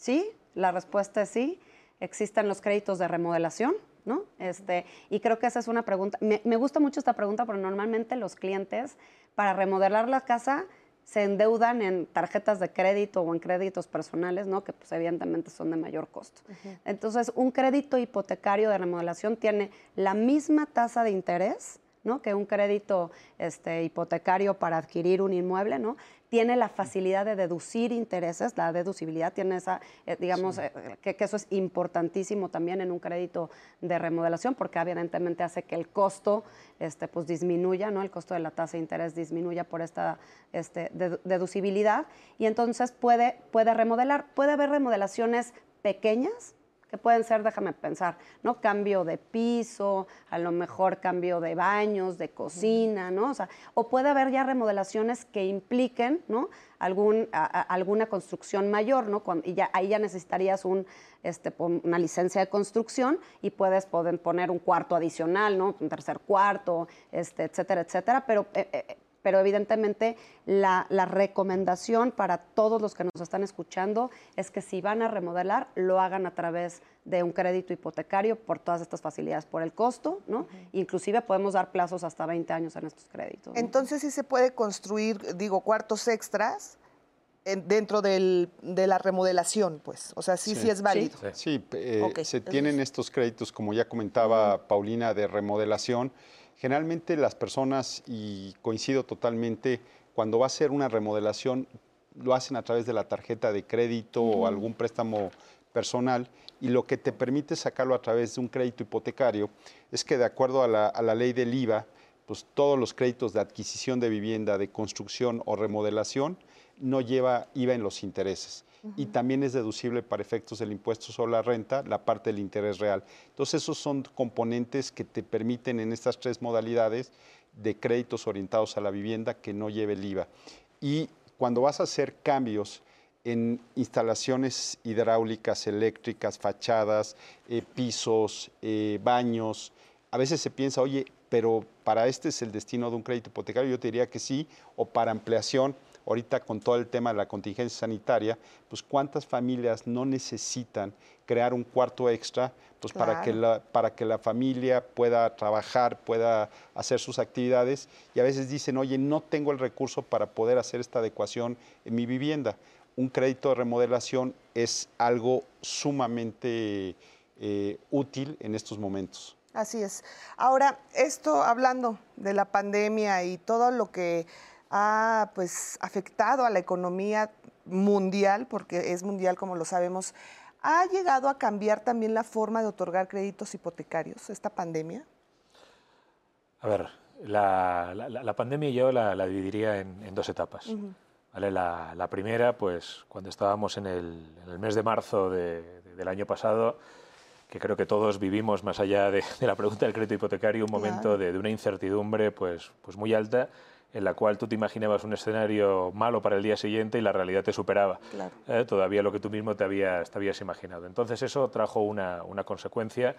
Sí, la respuesta es sí. Existen los créditos de remodelación, ¿no? Este, y creo que esa es una pregunta. Me, gusta mucho esta pregunta porque normalmente los clientes para remodelar la casa se endeudan en tarjetas de crédito o en créditos personales, ¿no? que pues, evidentemente son de mayor costo. Entonces, un crédito hipotecario de remodelación tiene la misma tasa de interés ¿no? que un crédito este, hipotecario para adquirir un inmueble, ¿no? Tiene la facilidad de deducir intereses, la deducibilidad tiene esa, eh, digamos, eh, que, eso es importantísimo también en un crédito de remodelación, porque evidentemente hace que el costo este, pues, disminuya, ¿no? el costo de la tasa de interés disminuya por esta este, deducibilidad, y entonces puede, puede remodelar. Puede haber remodelaciones pequeñas, que pueden ser, déjame pensar, ¿no? Cambio de piso, a lo mejor cambio de baños, de cocina, ¿no? O, sea, o puede haber ya remodelaciones que impliquen, ¿no? Algún, alguna construcción mayor, ¿no? y ya, ahí ya necesitarías un, este, una licencia de construcción y puedes poner un cuarto adicional, ¿no? Un tercer cuarto, este, etcétera, etcétera, pero... Eh, eh, pero evidentemente la, recomendación para todos los que nos están escuchando es que si van a remodelar, lo hagan a través de un crédito hipotecario por todas estas facilidades, por el costo, ¿no? Inclusive podemos dar plazos hasta 20 años en estos créditos. Entonces sí se puede construir, digo, cuartos extras dentro de la remodelación, pues. O sea, sí, sí, es válido. Sí, eh, se tienen estos créditos, como ya comentaba Paulina, de remodelación Generalmente las personas, y coincido totalmente, cuando va a ser una remodelación, lo hacen a través de la tarjeta de crédito o algún préstamo personal y lo que te permite sacarlo a través de un crédito hipotecario es que de acuerdo a la, a la ley del IVA, pues todos los créditos de adquisición de vivienda, de construcción o remodelación no lleva IVA en los intereses y también es deducible para efectos del impuesto sobre la renta la parte del interés real. Entonces esos son componentes que te permiten en estas tres modalidades de créditos orientados a la vivienda que no lleve el IVA. Y cuando vas a hacer cambios en instalaciones hidráulicas, eléctricas, fachadas, eh, pisos, eh, baños, a veces se piensa, oye, pero para este es el destino de un crédito hipotecario, yo te diría que sí, o para ampliación ahorita con todo el tema de la contingencia sanitaria, pues cuántas familias no necesitan crear un cuarto extra pues para, que la, para que la familia pueda trabajar, pueda hacer sus actividades y a veces dicen, oye, no tengo el recurso para poder hacer esta adecuación en mi vivienda. Un crédito de remodelación es algo sumamente eh, útil en estos momentos. Así es. Ahora, esto hablando de la pandemia y todo lo que ha pues afectado a la economía mundial, porque es mundial como lo sabemos, ¿ha llegado a cambiar también la forma de otorgar créditos hipotecarios esta pandemia? A ver, la, pandemia yo la, dividiría en, dos etapas. la, primera, pues cuando estábamos en el, mes de marzo del año pasado, que creo que todos vivimos, más allá de, la pregunta del crédito hipotecario, un momento de, de, una incertidumbre pues, pues muy alta en la cual tú te imaginabas un escenario malo para el día siguiente y la realidad te superaba eh, todavía lo que tú mismo te habías, te habías imaginado. Entonces eso trajo una, una consecuencia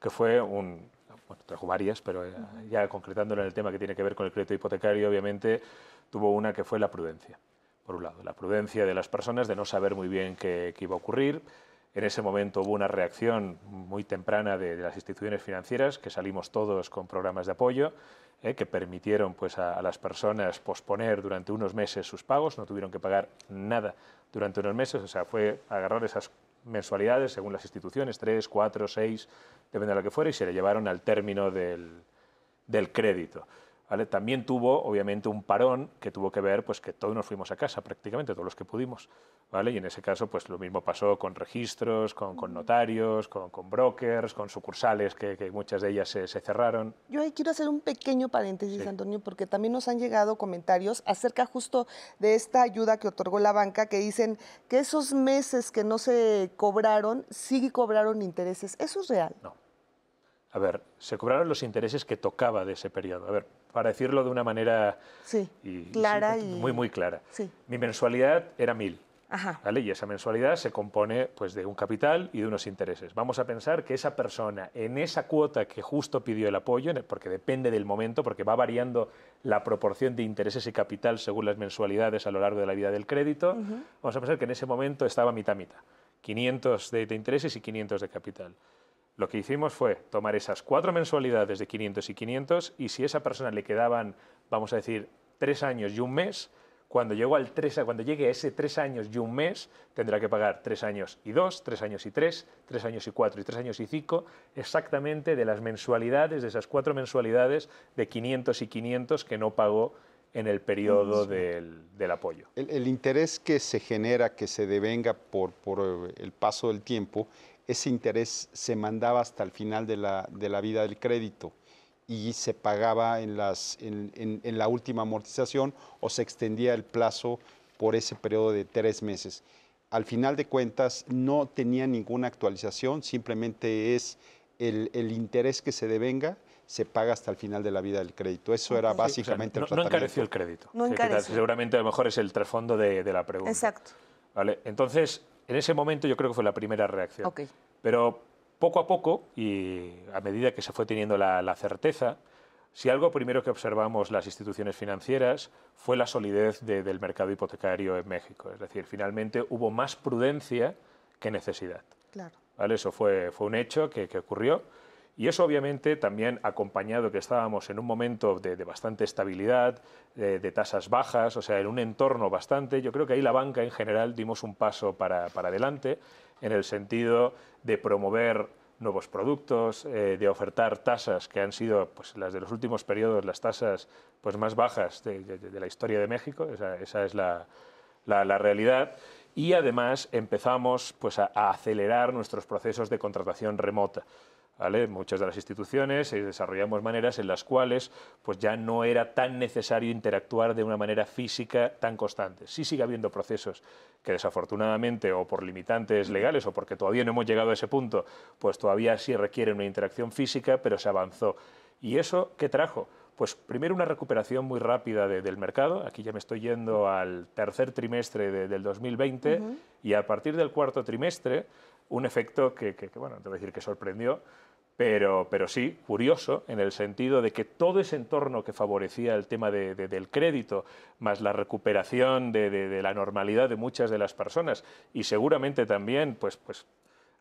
que fue un... Bueno, trajo varias, pero eh, ya concretándolo en el tema que tiene que ver con el crédito hipotecario, obviamente tuvo una que fue la prudencia. por un lado, la prudencia de las personas de no saber muy bien qué, iba a ocurrir. En ese momento hubo una reacción muy temprana de, las instituciones financieras, que salimos todos con programas de apoyo, eh, que permitieron pues, a, las personas posponer durante unos meses sus pagos, no tuvieron que pagar nada durante unos meses, o sea, fue agarrar esas mensualidades según las instituciones, tres, cuatro, seis, depende de lo que fuera, y se le llevaron al término del, del crédito. También tuvo, obviamente, un parón que tuvo que ver pues, que todos nos fuimos a casa, prácticamente todos los que pudimos. ¿vale? Y en ese caso, pues lo mismo pasó con registros, con, notarios, con, brokers, con sucursales, que, muchas de ellas se, cerraron. Yo ahí quiero hacer un pequeño paréntesis, Antonio, porque también nos han llegado comentarios acerca justo de esta ayuda que otorgó la banca, que dicen que esos meses que no se cobraron, sí cobraron intereses. ¿Eso es real? No. A ver, se cobraron los intereses que tocaba de ese periodo. A ver, para decirlo de una manera clara y... muy, muy clara. Mi mensualidad era mil. Y esa mensualidad se compone pues, de un capital y de unos intereses. Vamos a pensar que esa persona, en esa cuota que justo pidió el apoyo, porque depende del momento, porque va variando la proporción de intereses y capital según las mensualidades a lo largo de la vida del crédito, vamos a pensar que en ese momento estaba mitad mitad. 500 de, de intereses y 500 de capital. Lo que hicimos fue tomar esas cuatro mensualidades de 500 y 500 y si a esa persona le quedaban, vamos a decir, tres años y un mes, cuando, llegó al tres, cuando llegue a ese tres años y un mes, tendrá que pagar tres años y dos, tres años y tres, tres años y cuatro y tres años y cinco, exactamente de las mensualidades, de esas cuatro mensualidades de 500 y 500 que no pagó en el periodo del, apoyo. El, interés que se genera, que se devenga por, por el paso del tiempo, ese interés se mandaba hasta el final de la, vida del crédito y se pagaba en, las, en, la última amortización o se extendía el plazo por ese periodo de tres meses. Al final de cuentas no tenía ninguna actualización, simplemente es el, interés que se devenga se paga hasta el final de la vida del crédito. Eso era básicamente el tratamiento. No encareció el crédito. No Seguramente a lo mejor es el trasfondo de, de la pregunta. Exacto. ¿Vale? Entonces, en ese momento yo creo que fue la primera reacción. Pero poco a poco, y a medida que se fue teniendo la, certeza, si algo primero que observamos las instituciones financieras fue la solidez del mercado hipotecario en México. Es decir, finalmente hubo más prudencia que necesidad. Claro. ¿Vale? Eso fue, fue un hecho que, que ocurrió. Y eso obviamente también acompañado que estábamos en un momento de, bastante estabilidad, de, tasas bajas, o sea, en un entorno bastante, yo creo que ahí la banca en general dimos un paso para, adelante en el sentido de promover nuevos productos, eh, de ofertar tasas que han sido pues, las de los últimos periodos, las tasas pues, más bajas de, la historia de México, esa, es la, la, realidad. Y además empezamos pues, a acelerar nuestros procesos de contratación remota. Muchas de las instituciones eh, desarrollamos maneras en las cuales pues ya no era tan necesario interactuar de una manera física tan constante. Sí sigue habiendo procesos que desafortunadamente o por limitantes legales o porque todavía no hemos llegado a ese punto, pues todavía sí requieren una interacción física, pero se avanzó. ¿Y eso qué trajo? Pues primero una recuperación muy rápida del mercado, aquí ya me estoy yendo al tercer trimestre del 2020 y a partir del cuarto trimestre un efecto que, que, que bueno, decir que sorprendió, pero, pero sí, curioso, en el sentido de que todo ese entorno que favorecía el tema del crédito, más la recuperación de, la normalidad de muchas de las personas, y seguramente también, pues, pues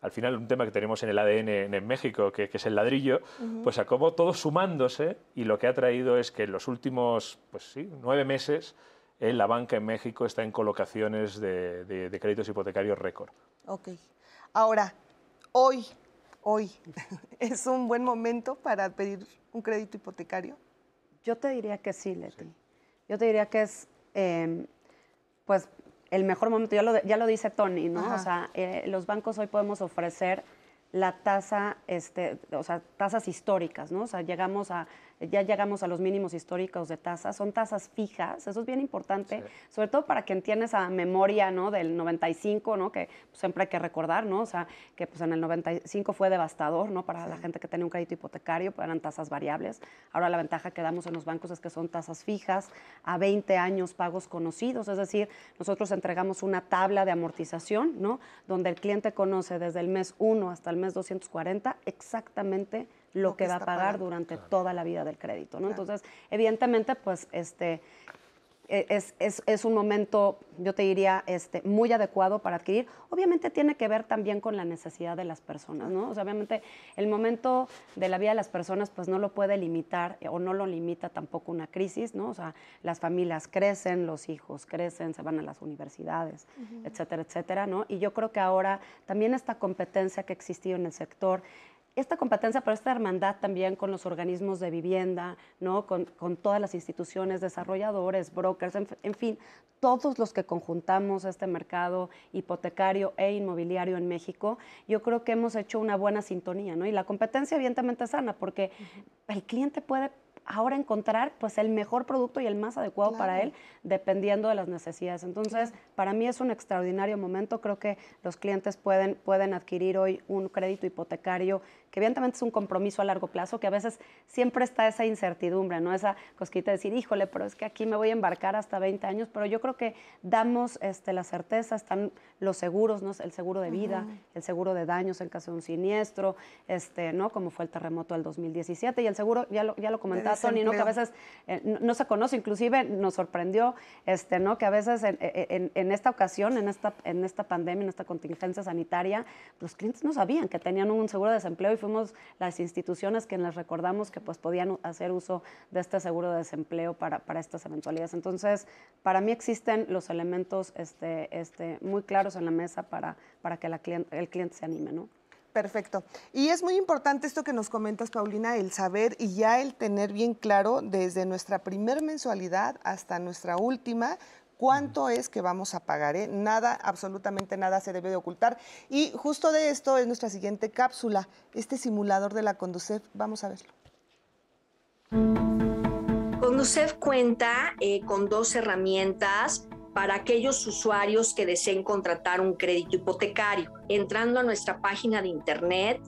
al final un tema que tenemos en el ADN en, México, que, es el ladrillo, pues acabó todo sumándose y lo que ha traído es que en los últimos pues sí, nueve meses eh, la banca en México está en colocaciones de, de créditos hipotecarios récord. Ok. Ahora, hoy hoy es un buen momento para pedir un crédito hipotecario? Yo te diría que sí, Leti. Yo te diría que es, em, pues, el mejor momento. Ya lo, ya lo dice Tony, ¿no? O sea, eh, los bancos hoy podemos ofrecer la tasa, este, o sea, tasas históricas, ¿no? O sea, llegamos a ya llegamos a los mínimos históricos de tasas, son tasas fijas, eso es bien importante, sobre todo para quien tiene esa memoria ¿no? del 95, ¿no? que pues, siempre hay que recordar, ¿no? o sea, que pues, en el 95 fue devastador ¿no? para la gente que tenía un crédito hipotecario, eran tasas variables. Ahora la ventaja que damos en los bancos es que son tasas fijas a 20 años pagos conocidos, es decir, nosotros entregamos una tabla de amortización, ¿no? donde el cliente conoce desde el mes 1 hasta el mes 240 exactamente lo, que, va a pagar durante toda la vida del crédito, ¿no? Entonces, evidentemente, pues, este, e, es, es, es, un momento, yo te diría, este, muy adecuado para adquirir. Obviamente tiene que ver también con la necesidad de las personas, ¿no? O sea, obviamente el momento de la vida de las personas pues no lo puede limitar o no lo limita tampoco una crisis, ¿no? O sea, las familias crecen, los hijos crecen, se van a las universidades, etcétera, etcétera, ¿no? Y yo creo que ahora también esta competencia que ha existido en el sector esta competencia, pero esta hermandad también con los organismos de vivienda, ¿no? con, todas las instituciones, desarrolladores, brokers, en, fin, todos los que conjuntamos este mercado hipotecario e inmobiliario en México, yo creo que hemos hecho una buena sintonía. ¿no? Y la competencia evidentemente es sana, porque el cliente puede ahora encontrar pues el mejor producto y el más adecuado para él dependiendo de las necesidades. Entonces, para mí es un extraordinario momento. Creo que los clientes pueden, pueden adquirir hoy un crédito hipotecario que evidentemente es un compromiso a largo plazo, que a veces siempre está esa incertidumbre, ¿no? Esa cosquita de decir, híjole, pero es que aquí me voy a embarcar hasta 20 años, pero yo creo que damos este, la certeza, están los seguros, ¿no? El seguro de vida, el seguro de daños en caso de un siniestro, este, ¿no? Como fue el terremoto del 2017, y el seguro, ya lo, ya lo comentaba Tony, ¿no? Que a veces eh, no, se conoce, inclusive nos sorprendió, este, ¿no? Que a veces en, en, esta ocasión, en esta, en esta pandemia, en esta contingencia sanitaria, los clientes no sabían que tenían un seguro de desempleo y fuimos las instituciones que les recordamos que pues podían hacer uso de este seguro de desempleo para, para estas eventualidades. Entonces, para mí existen los elementos este, este, muy claros en la mesa para, para que la el cliente se anime, ¿no? Perfecto. Y es muy importante esto que nos comentas, Paulina, el saber y ya el tener bien claro desde nuestra primer mensualidad hasta nuestra última cuánto es que vamos a pagar. ¿eh? Nada, absolutamente nada se debe de ocultar. Y justo de esto es nuestra siguiente cápsula, este simulador de la Conducef. Vamos a verlo. Conducef cuenta eh, con dos herramientas para aquellos usuarios que deseen contratar un crédito hipotecario. Entrando a nuestra página de internet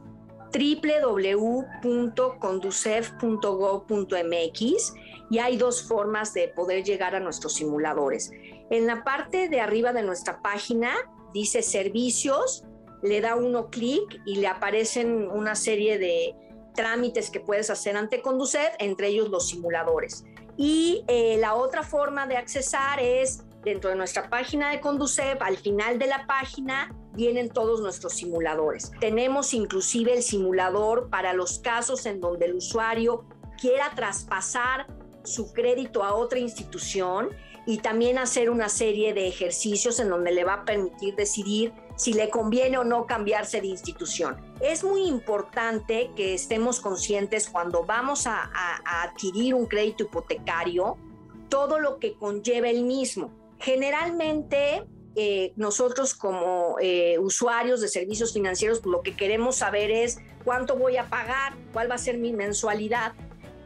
www.conducef.gov.mx y hay dos formas de poder llegar a nuestros simuladores. En la parte de arriba de nuestra página dice servicios, le da uno clic y le aparecen una serie de trámites que puedes hacer ante Conducet, entre ellos los simuladores. Y eh, la otra forma de accesar es dentro de nuestra página de Conducef, al final de la página vienen todos nuestros simuladores. Tenemos inclusive el simulador para los casos en donde el usuario quiera traspasar su crédito a otra institución y también hacer una serie de ejercicios en donde le va a permitir decidir si le conviene o no cambiarse de institución. Es muy importante que estemos conscientes cuando vamos a, adquirir un crédito hipotecario, todo lo que conlleva el mismo. Generalmente eh, nosotros como eh, usuarios de servicios financieros, lo que queremos saber es cuánto voy a pagar, cuál va a ser mi mensualidad,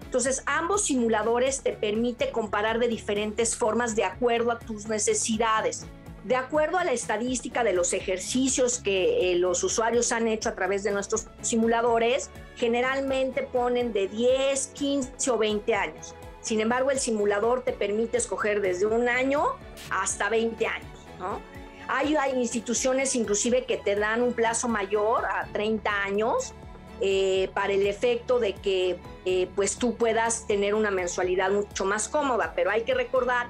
entonces, ambos simuladores te permite comparar de diferentes formas de acuerdo a tus necesidades. De acuerdo a la estadística de los ejercicios que eh, los usuarios han hecho a través de nuestros simuladores, generalmente ponen de 10, 15 o 20 años. Sin embargo, el simulador te permite escoger desde un año hasta 20 años. Hay, instituciones inclusive que te dan un plazo mayor a 30 años eh, para el efecto de que eh, pues tú puedas tener una mensualidad mucho más cómoda, pero hay que recordar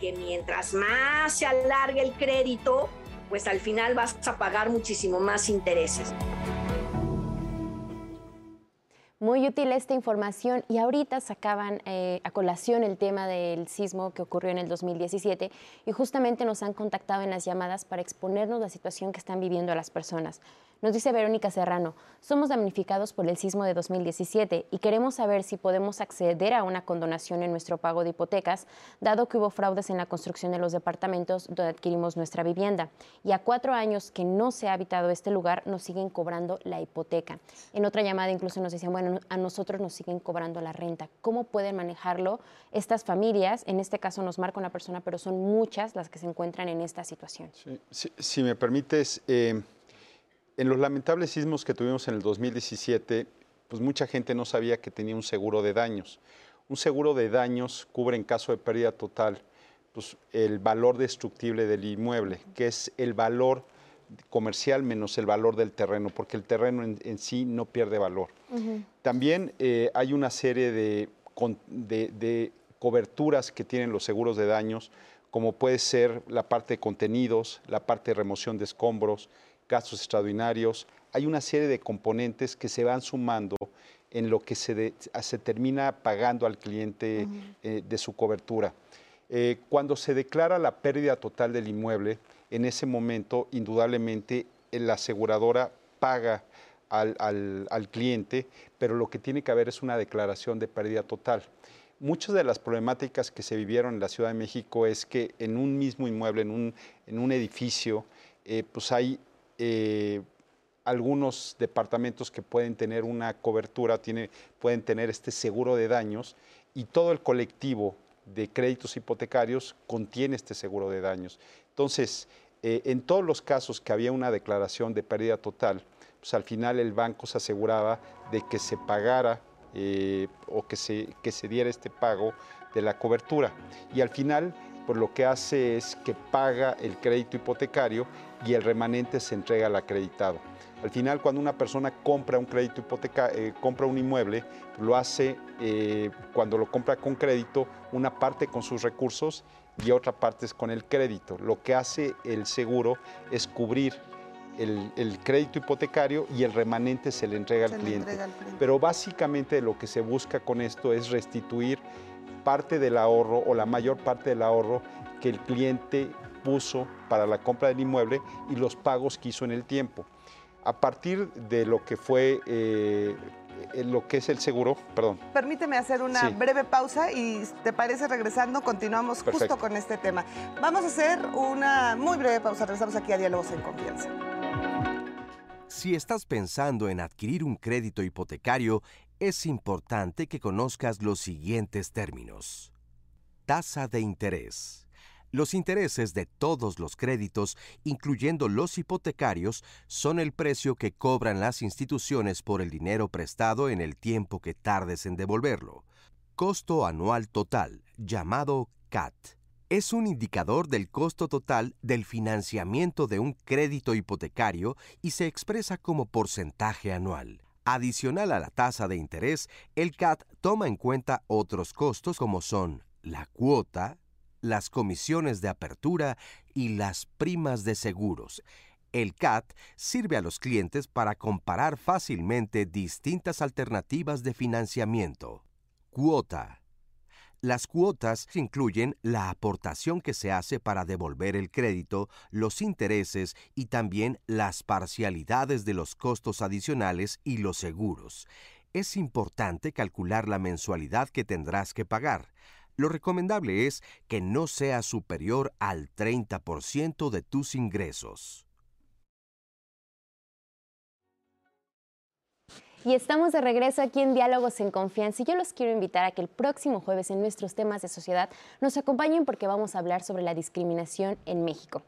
que mientras más se alargue el crédito, pues al final vas a pagar muchísimo más intereses. Muy útil esta información y ahorita sacaban eh, a colación el tema del sismo que ocurrió en el 2017 y justamente nos han contactado en las llamadas para exponernos la situación que están viviendo las personas. Nos dice Verónica Serrano, somos damnificados por el sismo de 2017 y queremos saber si podemos acceder a una condonación en nuestro pago de hipotecas, dado que hubo fraudes en la construcción de los departamentos donde adquirimos nuestra vivienda. Y a cuatro años que no se ha habitado este lugar, nos siguen cobrando la hipoteca. En otra llamada incluso nos decían, bueno, a nosotros nos siguen cobrando la renta. ¿Cómo pueden manejarlo estas familias? En este caso nos marca una persona, pero son muchas las que se encuentran en esta situación. si, me permites... Eh, en los lamentables sismos que tuvimos en el 2017, pues mucha gente no sabía que tenía un seguro de daños. Un seguro de daños cubre en caso de pérdida total pues, el valor destructible del inmueble, que es el valor comercial menos el valor del terreno, porque el terreno en, sí no pierde valor. También eh, hay una serie de, de coberturas que tienen los seguros de daños, como puede ser la parte de contenidos, la parte de remoción de escombros, gastos extraordinarios. Hay una serie de componentes que se van sumando en lo que se, se termina pagando al cliente eh, de su cobertura. Eh, cuando se declara la pérdida total del inmueble, en ese momento, indudablemente, la aseguradora paga al, al, cliente, pero lo que tiene que haber es una declaración de pérdida total. Muchas de las problemáticas que se vivieron en la Ciudad de México es que en un mismo inmueble, en un, en un edificio, eh, pues hay algunos departamentos que pueden tener una cobertura, tiene, pueden tener este seguro de daños y todo el colectivo de créditos hipotecarios contiene este seguro de daños. Entonces, eh, en todos los casos que había una declaración de pérdida total, pues al final el banco se aseguraba de que se pagara eh, o que se, que se diera este pago de la cobertura. Y al final, pues lo que hace es que paga el crédito hipotecario y el remanente se entrega al acreditado. Al final, cuando una persona compra un crédito hipoteca, eh, compra un inmueble, lo hace eh, cuando lo compra con crédito, una parte con sus recursos y otra parte es con el crédito. Lo que hace el seguro es cubrir el, crédito hipotecario y el remanente se le entrega, al, cliente. Pero básicamente lo que se busca con esto es restituir parte del ahorro o la mayor parte del ahorro que el cliente puso para la compra del inmueble y los pagos que hizo en el tiempo a partir de lo que fue eh, lo que es el seguro, perdón. Permíteme hacer una breve pausa y te parece regresando, continuamos justo con este tema. Vamos a hacer una muy breve pausa, regresamos aquí a Diálogos en Confianza. Si estás pensando en adquirir un crédito hipotecario, es importante que conozcas los siguientes términos. Tasa de interés los intereses de todos los créditos, incluyendo los hipotecarios, son el precio que cobran las instituciones por el dinero prestado en el tiempo que tardes en devolverlo. Costo anual total, llamado CAT. Es un indicador del costo total del financiamiento de un crédito hipotecario y se expresa como porcentaje anual. Adicional a la tasa de interés, el CAT toma en cuenta otros costos como son la cuota, las comisiones de apertura y las primas de seguros. El CAT sirve a los clientes para comparar fácilmente distintas alternativas de financiamiento. Cuota. Las cuotas incluyen la aportación que se hace para devolver el crédito, los intereses y también las parcialidades de los costos adicionales y los seguros. Es importante calcular la mensualidad que tendrás que pagar. Lo recomendable es que no sea superior al 30% de tus ingresos. Y estamos de regreso aquí en Diálogos en Confianza y yo los quiero invitar a que el próximo jueves en nuestros temas de sociedad nos acompañen porque vamos a hablar sobre la discriminación en México.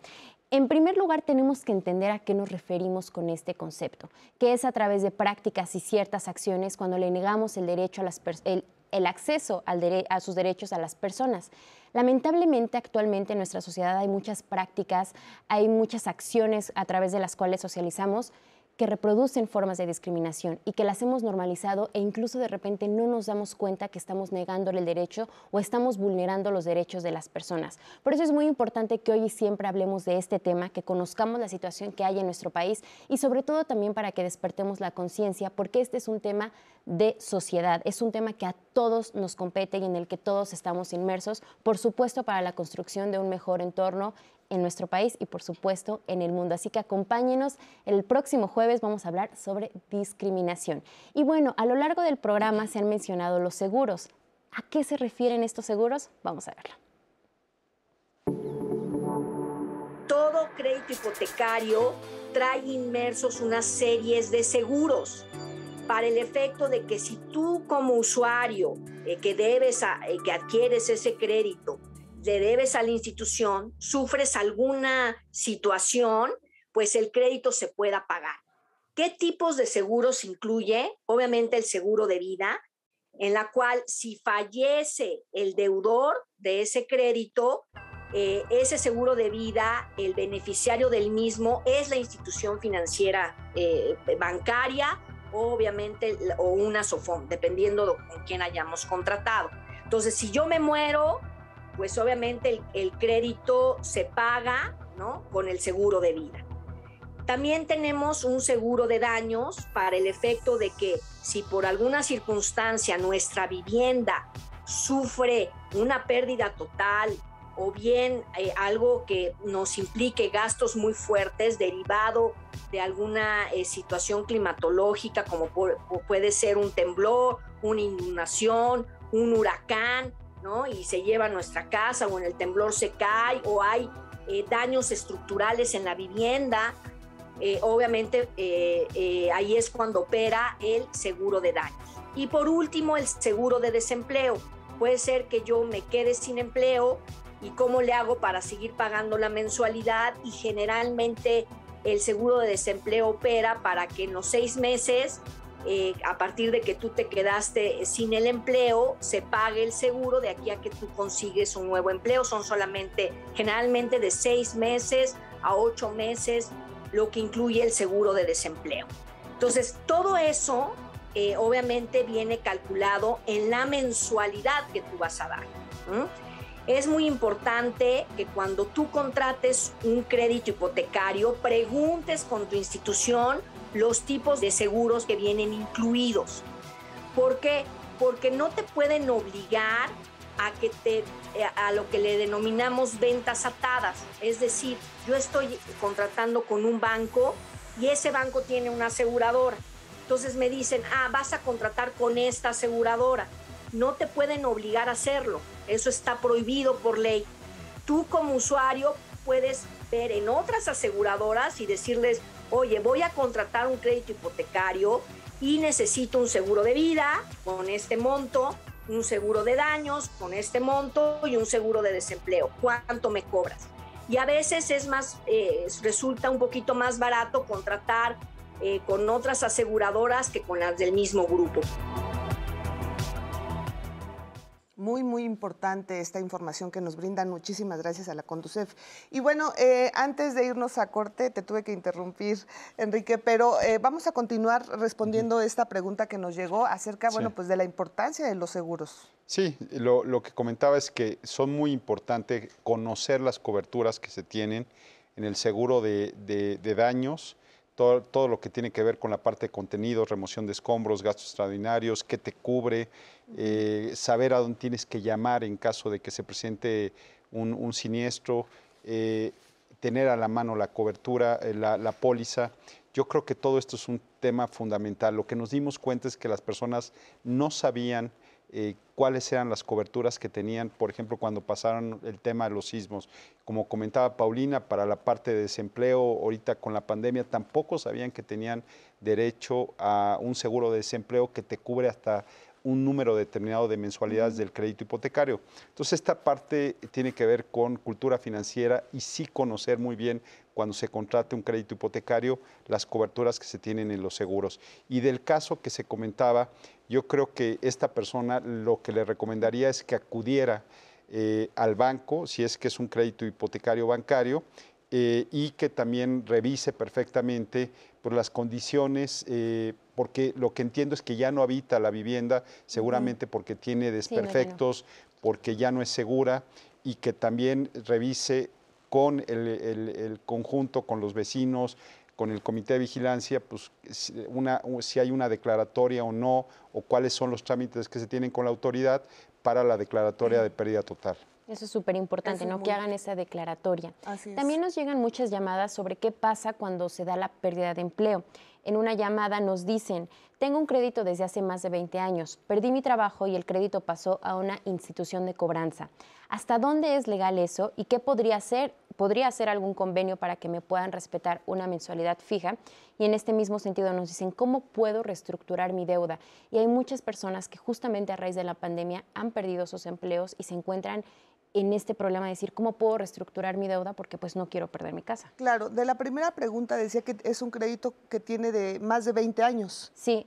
En primer lugar, tenemos que entender a qué nos referimos con este concepto, que es a través de prácticas y ciertas acciones cuando le negamos el derecho a las el, el acceso a sus derechos a las personas. Lamentablemente, actualmente en nuestra sociedad hay muchas prácticas, hay muchas acciones a través de las cuales socializamos que reproducen formas de discriminación y que las hemos normalizado e incluso de repente no nos damos cuenta que estamos negándole el derecho o estamos vulnerando los derechos de las personas. Por eso es muy importante que hoy y siempre hablemos de este tema, que conozcamos la situación que hay en nuestro país y sobre todo también para que despertemos la conciencia, porque este es un tema de sociedad, es un tema que a todos nos compete y en el que todos estamos inmersos, por supuesto para la construcción de un mejor entorno en nuestro país y por supuesto en el mundo. Así que acompáñenos, el próximo jueves vamos a hablar sobre discriminación. Y bueno, a lo largo del programa se han mencionado los seguros. ¿A qué se refieren estos seguros? Vamos a verlo. Todo crédito hipotecario trae inmersos unas series de seguros para el efecto de que si tú como usuario eh, que debes, a, eh, que adquieres ese crédito, le debes a la institución, sufres alguna situación, pues el crédito se pueda pagar. ¿Qué tipos de seguros incluye? Obviamente el seguro de vida, en la cual si fallece el deudor de ese crédito, eh, ese seguro de vida, el beneficiario del mismo es la institución financiera eh, bancaria, obviamente, o una SOFOM, dependiendo de con quién hayamos contratado. Entonces, si yo me muero, pues obviamente el, crédito se paga ¿no? con el seguro de vida. También tenemos un seguro de daños para el efecto de que si por alguna circunstancia nuestra vivienda sufre una pérdida total o bien eh, algo que nos implique gastos muy fuertes derivado de alguna eh, situación climatológica como puede ser un temblor, una inundación, un huracán, Y se lleva a nuestra casa o en el temblor se cae o hay eh, daños estructurales en la vivienda, eh, obviamente eh, ahí es cuando opera el seguro de daños. Y por último, el seguro de desempleo. Puede ser que yo me quede sin empleo y cómo le hago para seguir pagando la mensualidad y generalmente el seguro de desempleo opera para que en los seis meses, a partir de que tú te quedaste sin el empleo, se pague el seguro de aquí a que tú consigues un nuevo empleo. Son solamente generalmente de seis meses a ocho meses lo que incluye el seguro de desempleo. Entonces, todo eso eh, obviamente viene calculado en la mensualidad que tú vas a dar. Es muy importante que cuando tú contrates un crédito hipotecario, preguntes con tu institución los tipos de seguros que vienen incluidos. ¿Por qué? Porque no te pueden obligar a que te a lo que le denominamos ventas atadas, es decir, yo estoy contratando con un banco y ese banco tiene una aseguradora. Entonces me dicen, "Ah, vas a contratar con esta aseguradora." No te pueden obligar a hacerlo. Eso está prohibido por ley. Tú como usuario puedes ver en otras aseguradoras y decirles, "Oye, voy a contratar un crédito hipotecario y necesito un seguro de vida con este monto un seguro de daños con este monto y un seguro de desempleo. ¿Cuánto me cobras? Y a veces es más, eh, resulta un poquito más barato contratar eh, con otras aseguradoras que con las del mismo grupo. Muy, muy importante esta información que nos brindan. Muchísimas gracias a la Conducef. Y bueno, eh, antes de irnos a corte, te tuve que interrumpir, Enrique, pero eh, vamos a continuar respondiendo esta pregunta que nos llegó acerca, bueno, pues de la importancia de los seguros. Sí, lo, que comentaba es que son muy importantes conocer las coberturas que se tienen en el seguro de, daños, todo, lo que tiene que ver con la parte de contenidos, remoción de escombros, gastos extraordinarios, qué te cubre, eh, saber a dónde tienes que llamar en caso de que se presente un, siniestro, eh, tener a la mano la cobertura, eh, la, póliza. Yo creo que todo esto es un tema fundamental. Lo que nos dimos cuenta es que las personas no sabían cuáles eran las coberturas que tenían, por ejemplo, cuando pasaron el tema de los sismos. Como comentaba Paulina, para la parte de desempleo, ahorita con la pandemia, tampoco sabían que tenían derecho a un seguro de desempleo que te cubre hasta un número determinado de mensualidades del crédito hipotecario. Entonces, esta parte tiene que ver con cultura financiera y sí conocer muy bien cuando se contrate un crédito hipotecario las coberturas que se tienen en los seguros. Y del caso que se comentaba, yo creo que esta persona lo que le recomendaría es que acudiera eh, al banco, si es que es un crédito hipotecario bancario, eh, y que también revise perfectamente por las condiciones, eh, porque lo que entiendo es que ya no habita la vivienda, seguramente porque tiene desperfectos, porque ya no es segura, y que también revise con el, conjunto, con los vecinos, con el comité de vigilancia, pues una, si hay una declaratoria o no, o cuáles son los trámites que se tienen con la autoridad para la declaratoria de pérdida total. Eso es súper importante, ¿no? Que hagan esa declaratoria. También nos llegan muchas llamadas sobre qué pasa cuando se da la pérdida de empleo. En una llamada nos dicen, tengo un crédito desde hace más de 20 años, perdí mi trabajo y el crédito pasó a una institución de cobranza. ¿Hasta dónde es legal eso y qué podría hacer? ¿Podría hacer algún convenio para que me puedan respetar una mensualidad fija? Y en este mismo sentido nos dicen, ¿cómo puedo reestructurar mi deuda? Y hay muchas personas que justamente a raíz de la pandemia han perdido sus empleos y se encuentran en este problema de decir cómo puedo reestructurar mi deuda porque pues no quiero perder mi casa. Claro, de la primera pregunta decía que es un crédito que tiene de más de 20 años. Sí.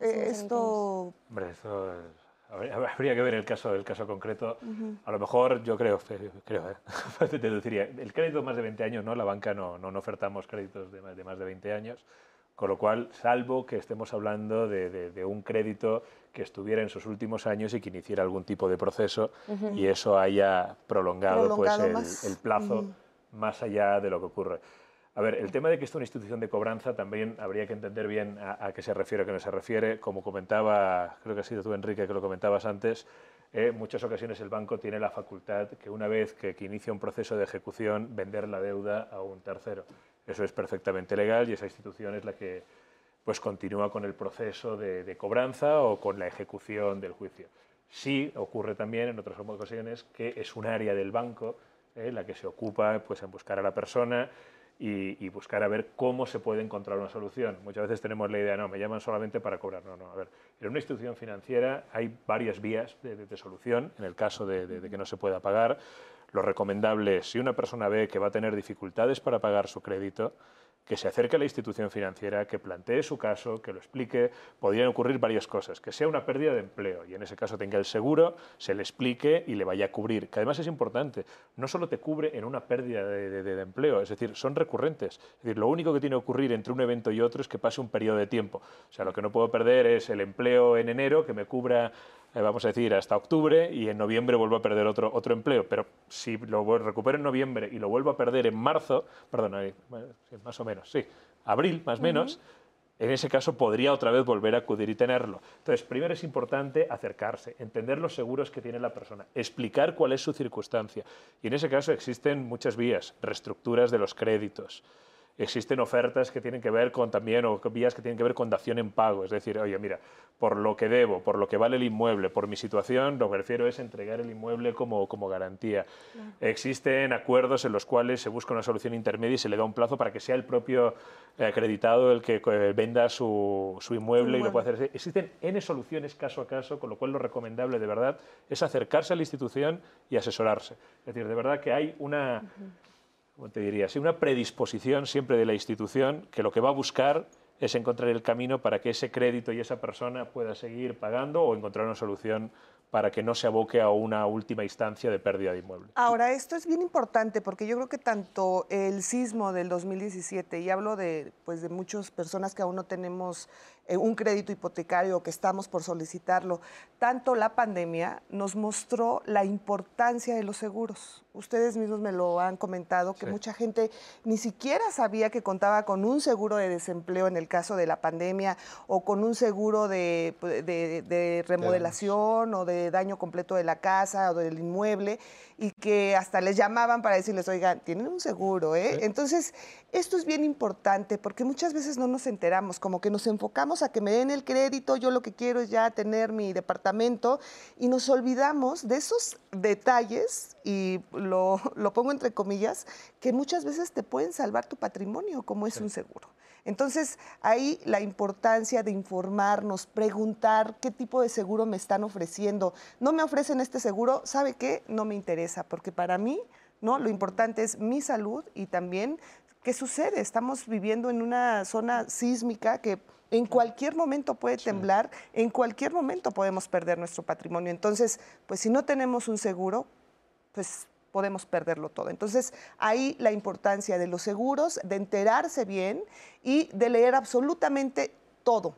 Eh, esto... Hombre, eso habría que ver el caso, el caso concreto. A lo mejor yo creo, creo ¿eh? te deduciría, el crédito más de 20 años, ¿no? La banca no, no, ofertamos créditos de más, de más de 20 años Con lo cual, salvo que estemos hablando de, un crédito que estuviera en sus últimos años y que iniciara algún tipo de proceso y eso haya prolongado, pues, el, plazo más allá de lo que ocurre. A ver, el tema de que esto es una institución de cobranza también habría que entender bien a, qué se refiere o a qué no se refiere. Como comentaba, creo que ha sido tú, Enrique, que lo comentabas antes, en eh, muchas ocasiones el banco tiene la facultad que una vez que, inicia un proceso de ejecución, vender la deuda a un tercero. Eso es perfectamente legal y esa institución es la que pues, continúa con el proceso de, cobranza o con la ejecución del juicio. Sí ocurre también en otras ocasiones que es un área del banco eh, la que se ocupa pues, en buscar a la persona y, buscar a ver cómo se puede encontrar una solución. Muchas veces tenemos la idea, no, me llaman solamente para cobrar. No, no, a ver, en una institución financiera hay varias vías de, solución en el caso de, que no se pueda pagar. Lo recomendable, si una persona ve que va a tener dificultades para pagar su crédito, que se acerque a la institución financiera, que plantee su caso, que lo explique. Podrían ocurrir varias cosas, que sea una pérdida de empleo y en ese caso tenga el seguro, se le explique y le vaya a cubrir. Que además es importante, no solo te cubre en una pérdida de, empleo, es decir, son recurrentes. Es decir, lo único que tiene que ocurrir entre un evento y otro es que pase un periodo de tiempo. O sea, lo que no puedo perder es el empleo en enero que me cubra eh, vamos a decir, hasta octubre y en noviembre vuelvo a perder otro, otro empleo. Pero si lo recupero en noviembre y lo vuelvo a perder en marzo, perdón, más o menos, sí, abril más o menos, en ese caso podría otra vez volver a acudir y tenerlo. Entonces, primero es importante acercarse, entender los seguros que tiene la persona, explicar cuál es su circunstancia. Y en ese caso existen muchas vías, reestructuras de los créditos existen ofertas que tienen que ver con también, o vías que tienen que ver con dación en pago. Es decir, oye, mira, por lo que debo, por lo que vale el inmueble, por mi situación, lo que prefiero es entregar el inmueble como, como garantía. Existen acuerdos en los cuales se busca una solución intermedia y se le da un plazo para que sea el propio acreditado el que eh, venda su, su inmueble, y lo pueda hacer. Existen N soluciones caso a caso, con lo cual lo recomendable de verdad es acercarse a la institución y asesorarse. Es decir, de verdad que hay una como te diría, sí, una predisposición siempre de la institución que lo que va a buscar es encontrar el camino para que ese crédito y esa persona pueda seguir pagando o encontrar una solución para que no se aboque a una última instancia de pérdida de inmueble. Ahora, esto es bien importante porque yo creo que tanto el sismo del 2017, y hablo de, pues, de muchas personas que aún no tenemos un crédito hipotecario que estamos por solicitarlo, tanto la pandemia nos mostró la importancia de los seguros. Ustedes mismos me lo han comentado, que mucha gente ni siquiera sabía que contaba con un seguro de desempleo en el caso de la pandemia o con un seguro de, de remodelación o de daño completo de la casa o del inmueble y que hasta les llamaban para decirles, oigan, tienen un seguro, ¿eh? Entonces, esto es bien importante porque muchas veces no nos enteramos, como que nos enfocamos a que me den el crédito, yo lo que quiero es ya tener mi departamento y nos olvidamos de esos detalles, y lo, lo pongo entre comillas, que muchas veces te pueden salvar tu patrimonio, como es un seguro. Entonces, ahí la importancia de informarnos, preguntar qué tipo de seguro me están ofreciendo. No me ofrecen este seguro, ¿sabe qué? No me interesa, porque para mí, ¿no? Lo importante es mi salud y también qué sucede. Estamos viviendo en una zona sísmica que en cualquier momento puede temblar, en cualquier momento podemos perder nuestro patrimonio. Entonces, pues si no tenemos un seguro, pues podemos perderlo todo. Entonces, ahí la importancia de los seguros, de enterarse bien y de leer absolutamente todo.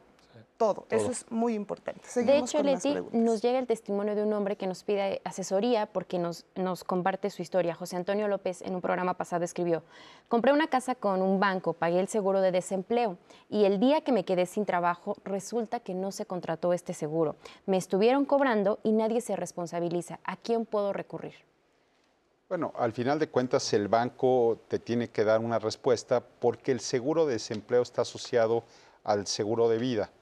Todo. Eso es muy importante. de hecho, Leti, nos llega el testimonio de un hombre que nos pide asesoría porque nos, nos comparte su historia. José Antonio López en un programa pasado escribió, compré una casa con un banco, pagué el seguro de desempleo y el día que me quedé sin trabajo resulta que no se contrató este seguro. Me estuvieron cobrando y nadie se responsabiliza. ¿A quién puedo recurrir? Bueno, al final de cuentas el banco te tiene que dar una respuesta porque el seguro de desempleo está asociado al seguro de vida.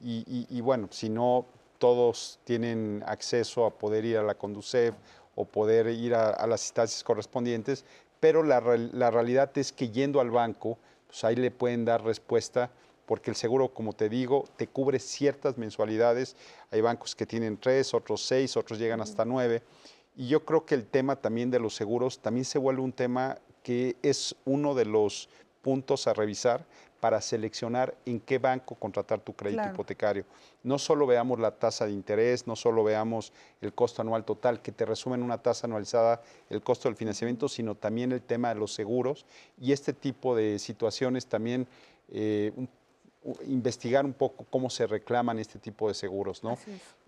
Y, bueno, si no todos tienen acceso a poder ir a la Conducef o poder ir a, las instancias correspondientes, pero la, realidad es que yendo al banco, pues ahí le pueden dar respuesta porque el seguro, como te digo, te cubre ciertas mensualidades. Hay bancos que tienen tres, otros seis, otros llegan hasta nueve. Y yo creo que el tema también de los seguros también se vuelve un tema que es uno de los puntos a revisar para seleccionar en qué banco contratar tu crédito hipotecario. No solo veamos la tasa de interés, no solo veamos el costo anual total, que te resumen una tasa anualizada el costo del financiamiento, sino también el tema de los seguros y este tipo de situaciones también eh, un investigar un poco cómo se reclaman este tipo de seguros, ¿no?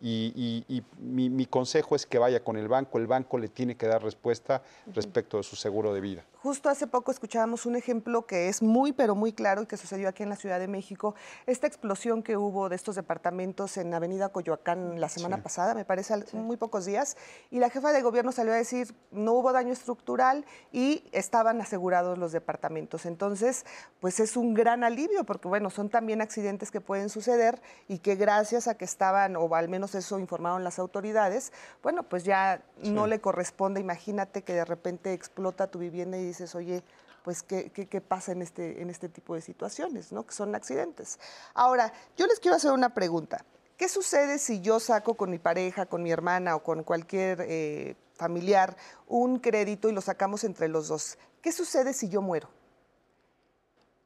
Y, mi, consejo es que vaya con el banco, el banco le tiene que dar respuesta respecto de su seguro de vida. Justo hace poco escuchábamos un ejemplo que es muy, pero muy claro y que sucedió aquí en la Ciudad de México, esta explosión que hubo de estos departamentos en Avenida Coyoacán la semana pasada, me parece muy pocos días, y la jefa de gobierno salió a decir, no hubo daño estructural y estaban asegurados los departamentos. Entonces, pues es un gran alivio porque, bueno, son también accidentes que pueden suceder y que gracias a que estaban, o al menos eso informaron las autoridades, bueno, pues ya no le corresponde, imagínate que de repente explota tu vivienda y dices, oye, pues qué, qué, pasa en este, en este tipo de situaciones, ¿no? Que son accidentes. Ahora, yo les quiero hacer una pregunta. ¿Qué sucede si yo saco con mi pareja, con mi hermana o con cualquier eh, familiar un crédito y lo sacamos entre los dos? ¿Qué sucede si yo muero?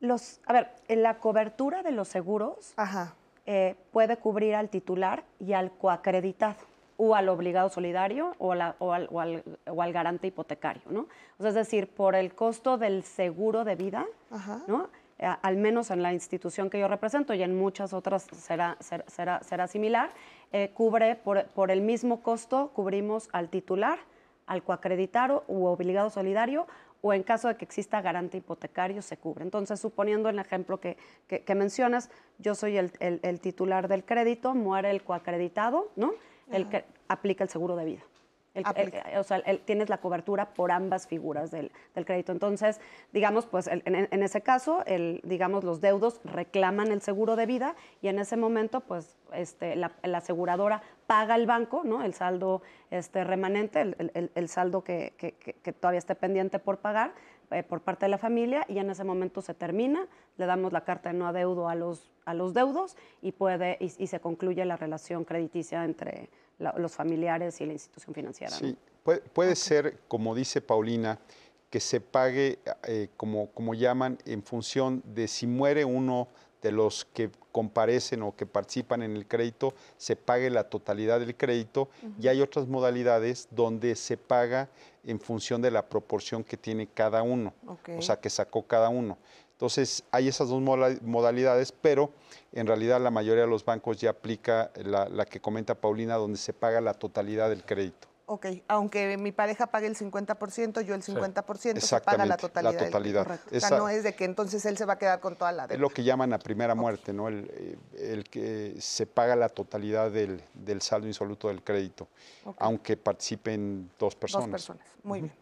Los, a ver, en la cobertura de los seguros eh, puede cubrir al titular y al coacreditado o al obligado solidario o, al, o, al, garante hipotecario, ¿no? es decir, por el costo del seguro de vida, ¿no? Eh, al menos en la institución que yo represento y en muchas otras será, será, será, similar, eh, cubre por, por, el mismo costo, cubrimos al titular, al coacreditado u obligado solidario o en caso de que exista garante hipotecario se cubre. Entonces, suponiendo el ejemplo que, mencionas, yo soy el, titular del crédito, muere el coacreditado, ¿no? El que aplica el seguro de vida. o sea, tienes la cobertura por ambas figuras del, crédito. Entonces, digamos, pues en, ese caso, el, digamos, los deudos reclaman el seguro de vida y en ese momento, pues este, la, aseguradora paga el banco, ¿no? El saldo este, remanente, el, saldo que, todavía esté pendiente por pagar eh, por parte de la familia y en ese momento se termina, le damos la carta de no adeudo a los, a los deudos y, puede, y, se concluye la relación crediticia entre los familiares y la institución financiera. Sí, puede, ser, como dice Paulina, que se pague, eh, como, como llaman, en función de si muere uno de los que comparecen o que participan en el crédito, se pague la totalidad del crédito y hay otras modalidades donde se paga en función de la proporción que tiene cada uno, o sea, que sacó cada uno. Entonces, hay esas dos modalidades, pero en realidad la mayoría de los bancos ya aplica la, la que comenta Paulina, donde se paga la totalidad del crédito. Ok, aunque mi pareja pague el 50%, yo el 50%, se paga la totalidad. La totalidad. o sea, no es de que entonces él se va a quedar con toda la deuda. Es lo que llaman a primera muerte, ¿no? El, el, que se paga la totalidad del, del saldo insoluto del crédito, aunque participen dos personas. Dos personas, muy bien.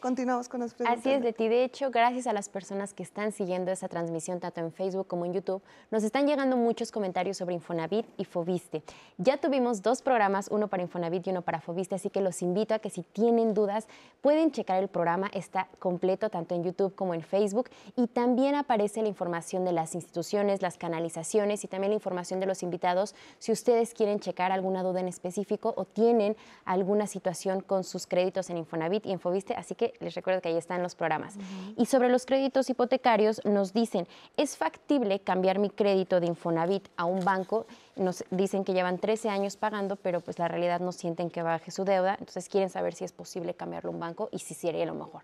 Continuamos con las preguntas. Así es, Leti. De hecho, gracias a las personas que están siguiendo esa transmisión, tanto en Facebook como en YouTube, nos están llegando muchos comentarios sobre Infonavit y Fobiste. Ya tuvimos dos programas, uno para Infonavit y uno para Fobiste, así que los invito a que si tienen dudas pueden checar el programa, está completo tanto en YouTube como en Facebook y también aparece la información de las instituciones, las canalizaciones y también la información de los invitados si ustedes quieren checar alguna duda en específico o tienen alguna situación con sus créditos en Infonavit y en Fobiste, así que les recuerdo que ahí están los programas. Y sobre los créditos hipotecarios nos dicen, ¿es factible cambiar mi crédito de Infonavit a un banco? Nos dicen que llevan 13 años pagando, pero pues la realidad no sienten que baje su deuda, entonces quieren saber si es posible cambiarlo a un banco y si sería lo mejor.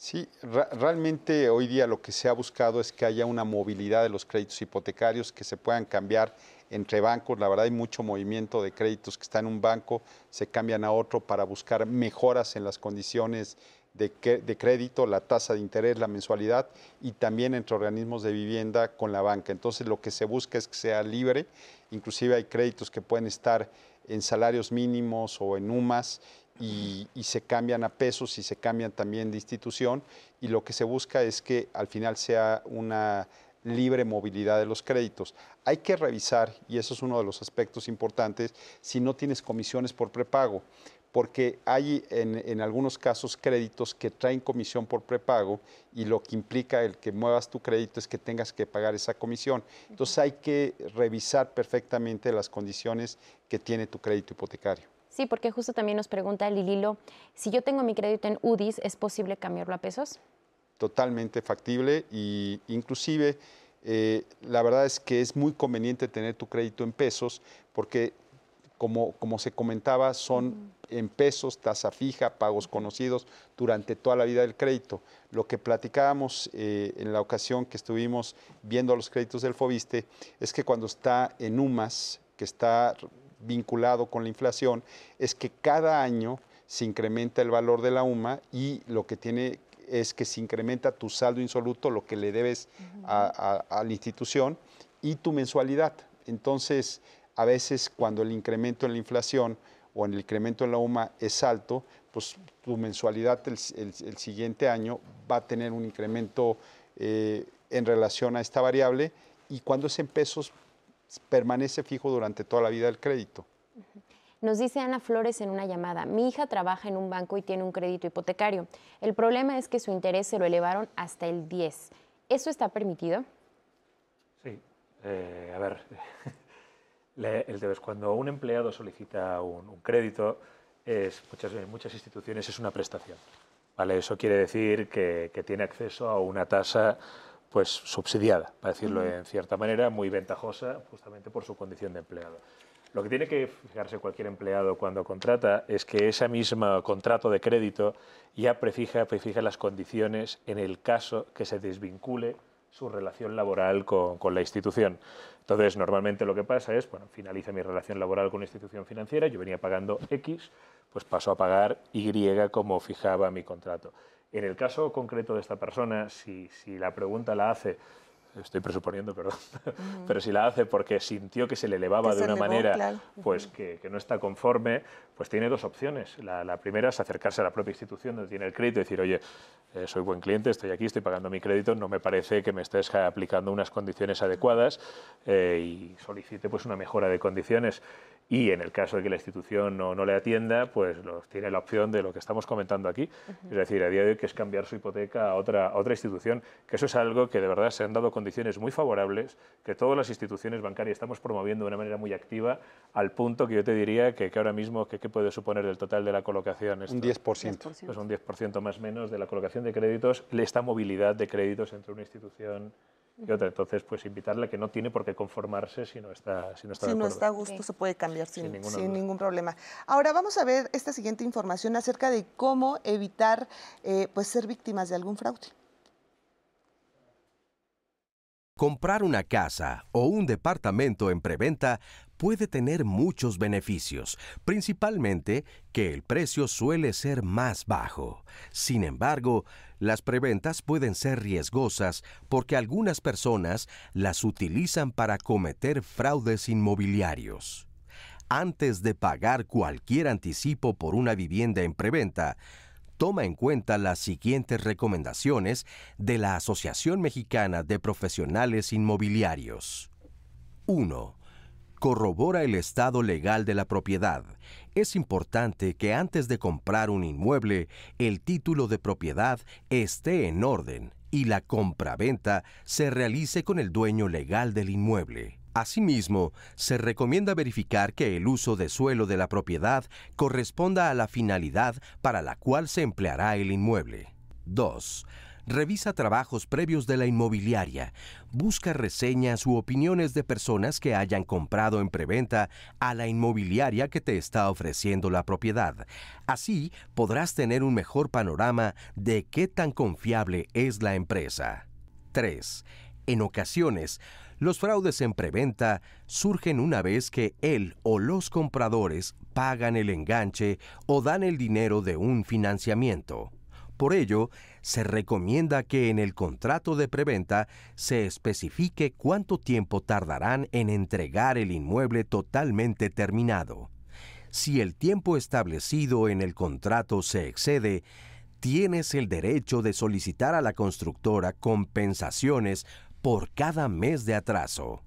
Sí, realmente hoy día lo que se ha buscado es que haya una movilidad de los créditos hipotecarios, que se puedan cambiar entre bancos. La verdad hay mucho movimiento de créditos que están en un banco, se cambian a otro para buscar mejoras en las condiciones de, crédito, la tasa de interés, la mensualidad y también entre organismos de vivienda con la banca. Entonces lo que se busca es que sea libre, inclusive hay créditos que pueden estar en salarios mínimos o en UMAS y, se cambian a pesos y se cambian también de institución y lo que se busca es que al final sea una libre movilidad de los créditos. Hay que revisar, y eso es uno de los aspectos importantes, si no tienes comisiones por prepago, porque hay en, algunos casos créditos que traen comisión por prepago y lo que implica el que muevas tu crédito es que tengas que pagar esa comisión. Entonces hay que revisar perfectamente las condiciones que tiene tu crédito hipotecario. Sí, porque justo también nos pregunta Lililo, si yo tengo mi crédito en UDIs, ¿es posible cambiarlo a pesos? Totalmente factible y inclusive eh, la verdad es que es muy conveniente tener tu crédito en pesos porque como, como se comentaba, son en pesos, tasa fija, pagos conocidos durante toda la vida del crédito. Lo que platicábamos eh, en la ocasión que estuvimos viendo los créditos del Fobiste es que cuando está en UMAS, que está vinculado con la inflación, es que cada año se incrementa el valor de la UMA y lo que tiene es que se incrementa tu saldo insoluto, lo que le debes a, a la institución, y tu mensualidad. Entonces, a veces cuando el incremento en la inflación o en el incremento en la UMA es alto, pues tu mensualidad el, siguiente año va a tener un incremento eh, en relación a esta variable y cuando es en pesos permanece fijo durante toda la vida del crédito. Nos dice Ana Flores en una llamada, mi hija trabaja en un banco y tiene un crédito hipotecario. El problema es que su interés se lo elevaron hasta el 10. ¿Eso está permitido? Sí. Eh, a ver, el cuando un empleado solicita un, crédito, es, muchas, en muchas instituciones es una prestación. ¿vale? Eso quiere decir que, tiene acceso a una tasa pues, subsidiada, para decirlo en cierta manera, muy ventajosa justamente por su condición de empleado. Lo que tiene que fijarse cualquier empleado cuando contrata es que ese mismo contrato de crédito ya prefija, prefija las condiciones en el caso que se desvincule su relación laboral con, la institución. Entonces, normalmente lo que pasa es, bueno, finaliza mi relación laboral con la institución financiera, yo venía pagando X, pues paso a pagar Y como fijaba mi contrato. En el caso concreto de esta persona, si, si la pregunta la hace estoy presuponiendo, perdón, pero si la hace porque sintió que se le elevaba de una manera pues que, no está conforme, pues tiene dos opciones. La, primera es acercarse a la propia institución donde tiene el crédito y decir, oye, eh, soy buen cliente, estoy aquí, estoy pagando mi crédito, no me parece que me estés aplicando unas condiciones adecuadas eh, y solicite pues una mejora de condiciones y en el caso de que la institución no, no le atienda, pues los, tiene la opción de lo que estamos comentando aquí, es decir, a día de hoy que es cambiar su hipoteca a otra, otra institución, que eso es algo que de verdad se han dado condiciones muy favorables, que todas las instituciones bancarias estamos promoviendo de una manera muy activa, al punto que yo te diría que, que ahora mismo, ¿qué puede suponer del total de la colocación? Un 10%. Pues un 10% más o menos de la colocación de créditos, esta movilidad de créditos entre una institución y otra. Entonces, pues invitarle a que no tiene por qué conformarse si no está Si no está, si no está a gusto, se puede cambiar sin, ningún problema. Ahora vamos a ver esta siguiente información acerca de cómo evitar eh, pues ser víctimas de algún fraude. Comprar una casa o un departamento en preventa puede tener muchos beneficios, principalmente que el precio suele ser más bajo. Sin embargo, las preventas pueden ser riesgosas porque algunas personas las utilizan para cometer fraudes inmobiliarios. Antes de pagar cualquier anticipo por una vivienda en preventa, toma en cuenta las siguientes recomendaciones de la Asociación Mexicana de Profesionales Inmobiliarios. 1 corrobora el estado legal de la propiedad. Es importante que antes de comprar un inmueble, el título de propiedad esté en orden y la compraventa se realice con el dueño legal del inmueble. Asimismo, se recomienda verificar que el uso de suelo de la propiedad corresponda a la finalidad para la cual se empleará el inmueble. 2 Revisa trabajos previos de la inmobiliaria. Busca reseñas u opiniones de personas que hayan comprado en preventa a la inmobiliaria que te está ofreciendo la propiedad. Así podrás tener un mejor panorama de qué tan confiable es la empresa. 3. En ocasiones, los fraudes en preventa surgen una vez que él o los compradores pagan el enganche o dan el dinero de un financiamiento. Por ello, se recomienda que en el contrato de preventa se especifique cuánto tiempo tardarán en entregar el inmueble totalmente terminado. Si el tiempo establecido en el contrato se excede, tienes el derecho de solicitar a la constructora compensaciones por cada mes de atraso.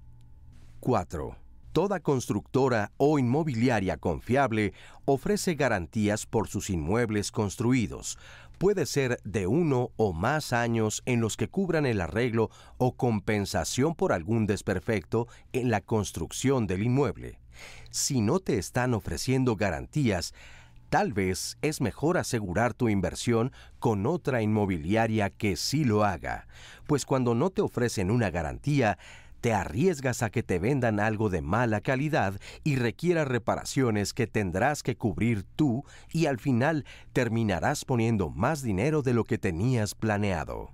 4. Toda constructora o inmobiliaria confiable ofrece garantías por sus inmuebles construidos, puede ser de uno o más años en los que cubran el arreglo o compensación por algún desperfecto en la construcción del inmueble. Si no te están ofreciendo garantías, tal vez es mejor asegurar tu inversión con otra inmobiliaria que sí lo haga, pues cuando no te ofrecen una garantía, te arriesgas a que te vendan algo de mala calidad y requiera reparaciones que tendrás que cubrir tú y al final terminarás poniendo más dinero de lo que tenías planeado.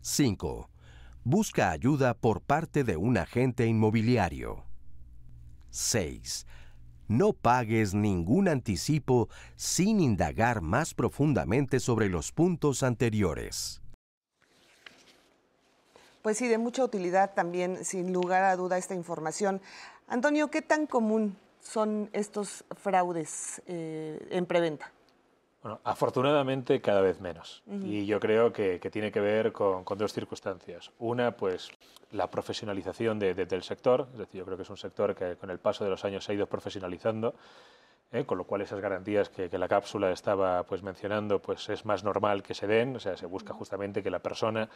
5. Busca ayuda por parte de un agente inmobiliario. 6. No pagues ningún anticipo sin indagar más profundamente sobre los puntos anteriores. Pues sí, de mucha utilidad también, sin lugar a duda, esta información. Antonio, ¿qué tan común son estos fraudes eh, en preventa? Bueno, afortunadamente cada vez menos. Y yo creo que, tiene que ver con, dos circunstancias. Una, pues la profesionalización del sector. Es decir, yo creo que es un sector que con el paso de los años se ha ido profesionalizando ¿eh? con lo cual esas garantías que, la cápsula estaba pues, mencionando pues, es más normal que se den, o sea, se busca justamente que la persona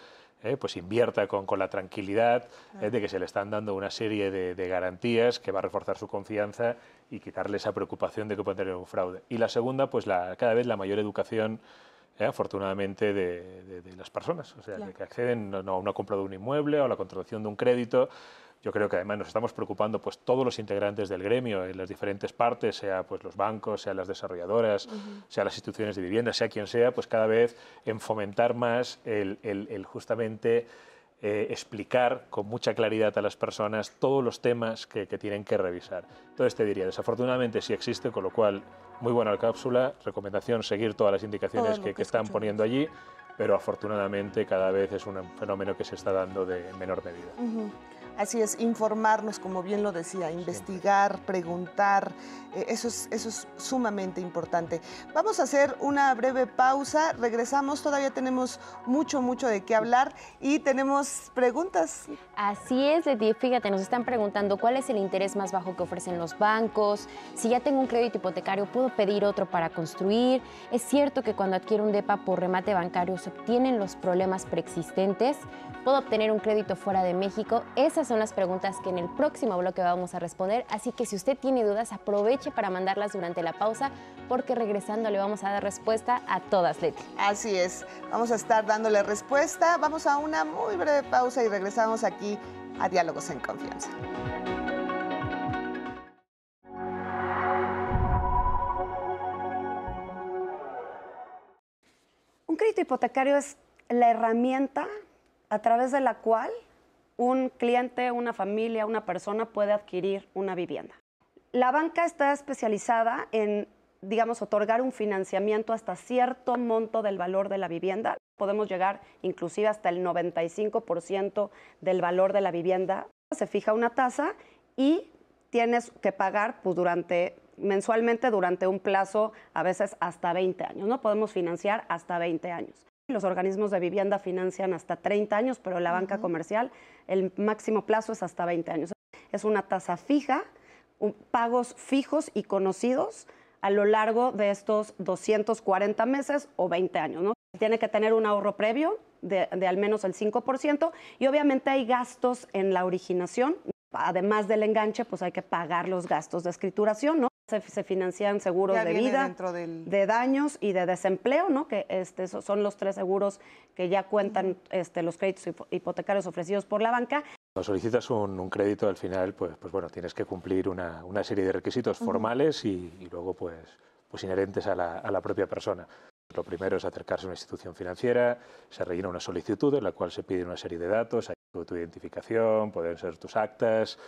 ¿eh? pues, invierta con, con la tranquilidad ¿eh? de que se le están dando una serie de, garantías que va a reforzar su confianza y quitarle esa preocupación de que puede tener un fraude. Y la segunda, pues la, cada vez la mayor educación afortunadamente, de, las personas, o sea, que, acceden a una compra de un inmueble o a la contratación de un crédito, yo creo que además nos estamos preocupando pues todos los integrantes del gremio en las diferentes partes, sea pues los bancos, sea las desarrolladoras, sea las instituciones de vivienda, sea quien sea, pues cada vez en fomentar más el, el, justamente eh, explicar con mucha claridad a las personas todos los temas que, que, tienen que revisar. Entonces te diría, desafortunadamente sí existe, con lo cual muy buena la cápsula, recomendación seguir todas las indicaciones que, que, están poniendo allí, pero afortunadamente cada vez es un fenómeno que se está dando de menor medida. Así es, informarnos, como bien lo decía, investigar, preguntar, eh, eso, es, eso es sumamente importante. Vamos a hacer una breve pausa, regresamos, todavía tenemos mucho, mucho de qué hablar y tenemos preguntas. Así es, Leti, fíjate, nos están preguntando cuál es el interés más bajo que ofrecen los bancos, si ya tengo un crédito hipotecario, ¿puedo pedir otro para construir? ¿Es cierto que cuando adquiero un DEPA por remate bancario se obtienen los problemas preexistentes? ¿Puedo obtener un crédito fuera de México? Esas son las preguntas que en el próximo bloque vamos a responder, así que si usted tiene dudas, aproveche para mandarlas durante la pausa, porque regresando le vamos a dar respuesta a todas, Leti. Así es, vamos a estar dándole respuesta. Vamos a una muy breve pausa y regresamos aquí a Diálogos en Confianza. Un crédito hipotecario es la herramienta a través de la cual un cliente, una familia, una persona puede adquirir una vivienda. La banca está especializada en, digamos, otorgar un financiamiento hasta cierto monto del valor de la vivienda. Podemos llegar inclusive hasta el 95% del valor de la vivienda. Se fija una tasa y tienes que pagar pues, mensualmente durante un plazo a veces hasta 20 años, ¿no? Podemos financiar hasta 20 años. Los organismos de vivienda financian hasta 30 años, pero la banca comercial el máximo plazo es hasta 20 años. Es una tasa fija, pagos fijos y conocidos a lo largo de estos 240 meses o 20 años. ¿no? Tiene que tener un ahorro previo de, de al menos el 5% y obviamente hay gastos en la originación. Además del enganche, pues hay que pagar los gastos de escrituración, ¿no? Se, financian seguros de vida, de daños y de desempleo, ¿no? que este, son los tres seguros que ya cuentan este, los créditos hipotecarios ofrecidos por la banca. Cuando solicitas un, crédito, al final, pues, pues bueno, tienes que cumplir una, una serie de requisitos formales y, luego pues, pues inherentes a la, a la propia persona. Lo primero es acercarse a una institución financiera, se rellena una solicitud en la cual se pide una serie de datos, hay tu identificación, pueden ser tus actas,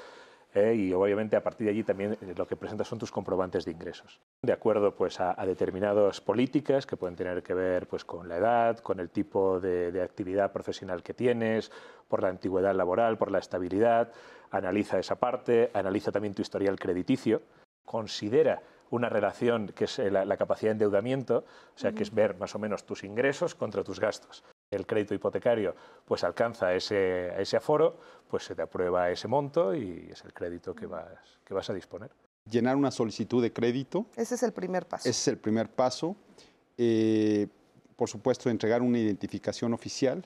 ¿eh? y obviamente a partir de allí también eh, lo que presentas son tus comprobantes de ingresos. De acuerdo pues, a, determinadas políticas que pueden tener que ver pues, con la edad, con el tipo de, actividad profesional que tienes, por la antigüedad laboral, por la estabilidad, analiza esa parte, analiza también tu historial crediticio, considera una relación que es eh, la, capacidad de endeudamiento, o sea, que es ver más o menos tus ingresos contra tus gastos el crédito hipotecario pues alcanza ese, ese aforo, pues se te aprueba ese monto y es el crédito que vas, que vas a disponer. Llenar una solicitud de crédito. Ese es el primer paso. Ese es el primer paso. Eh, por supuesto, entregar una identificación oficial,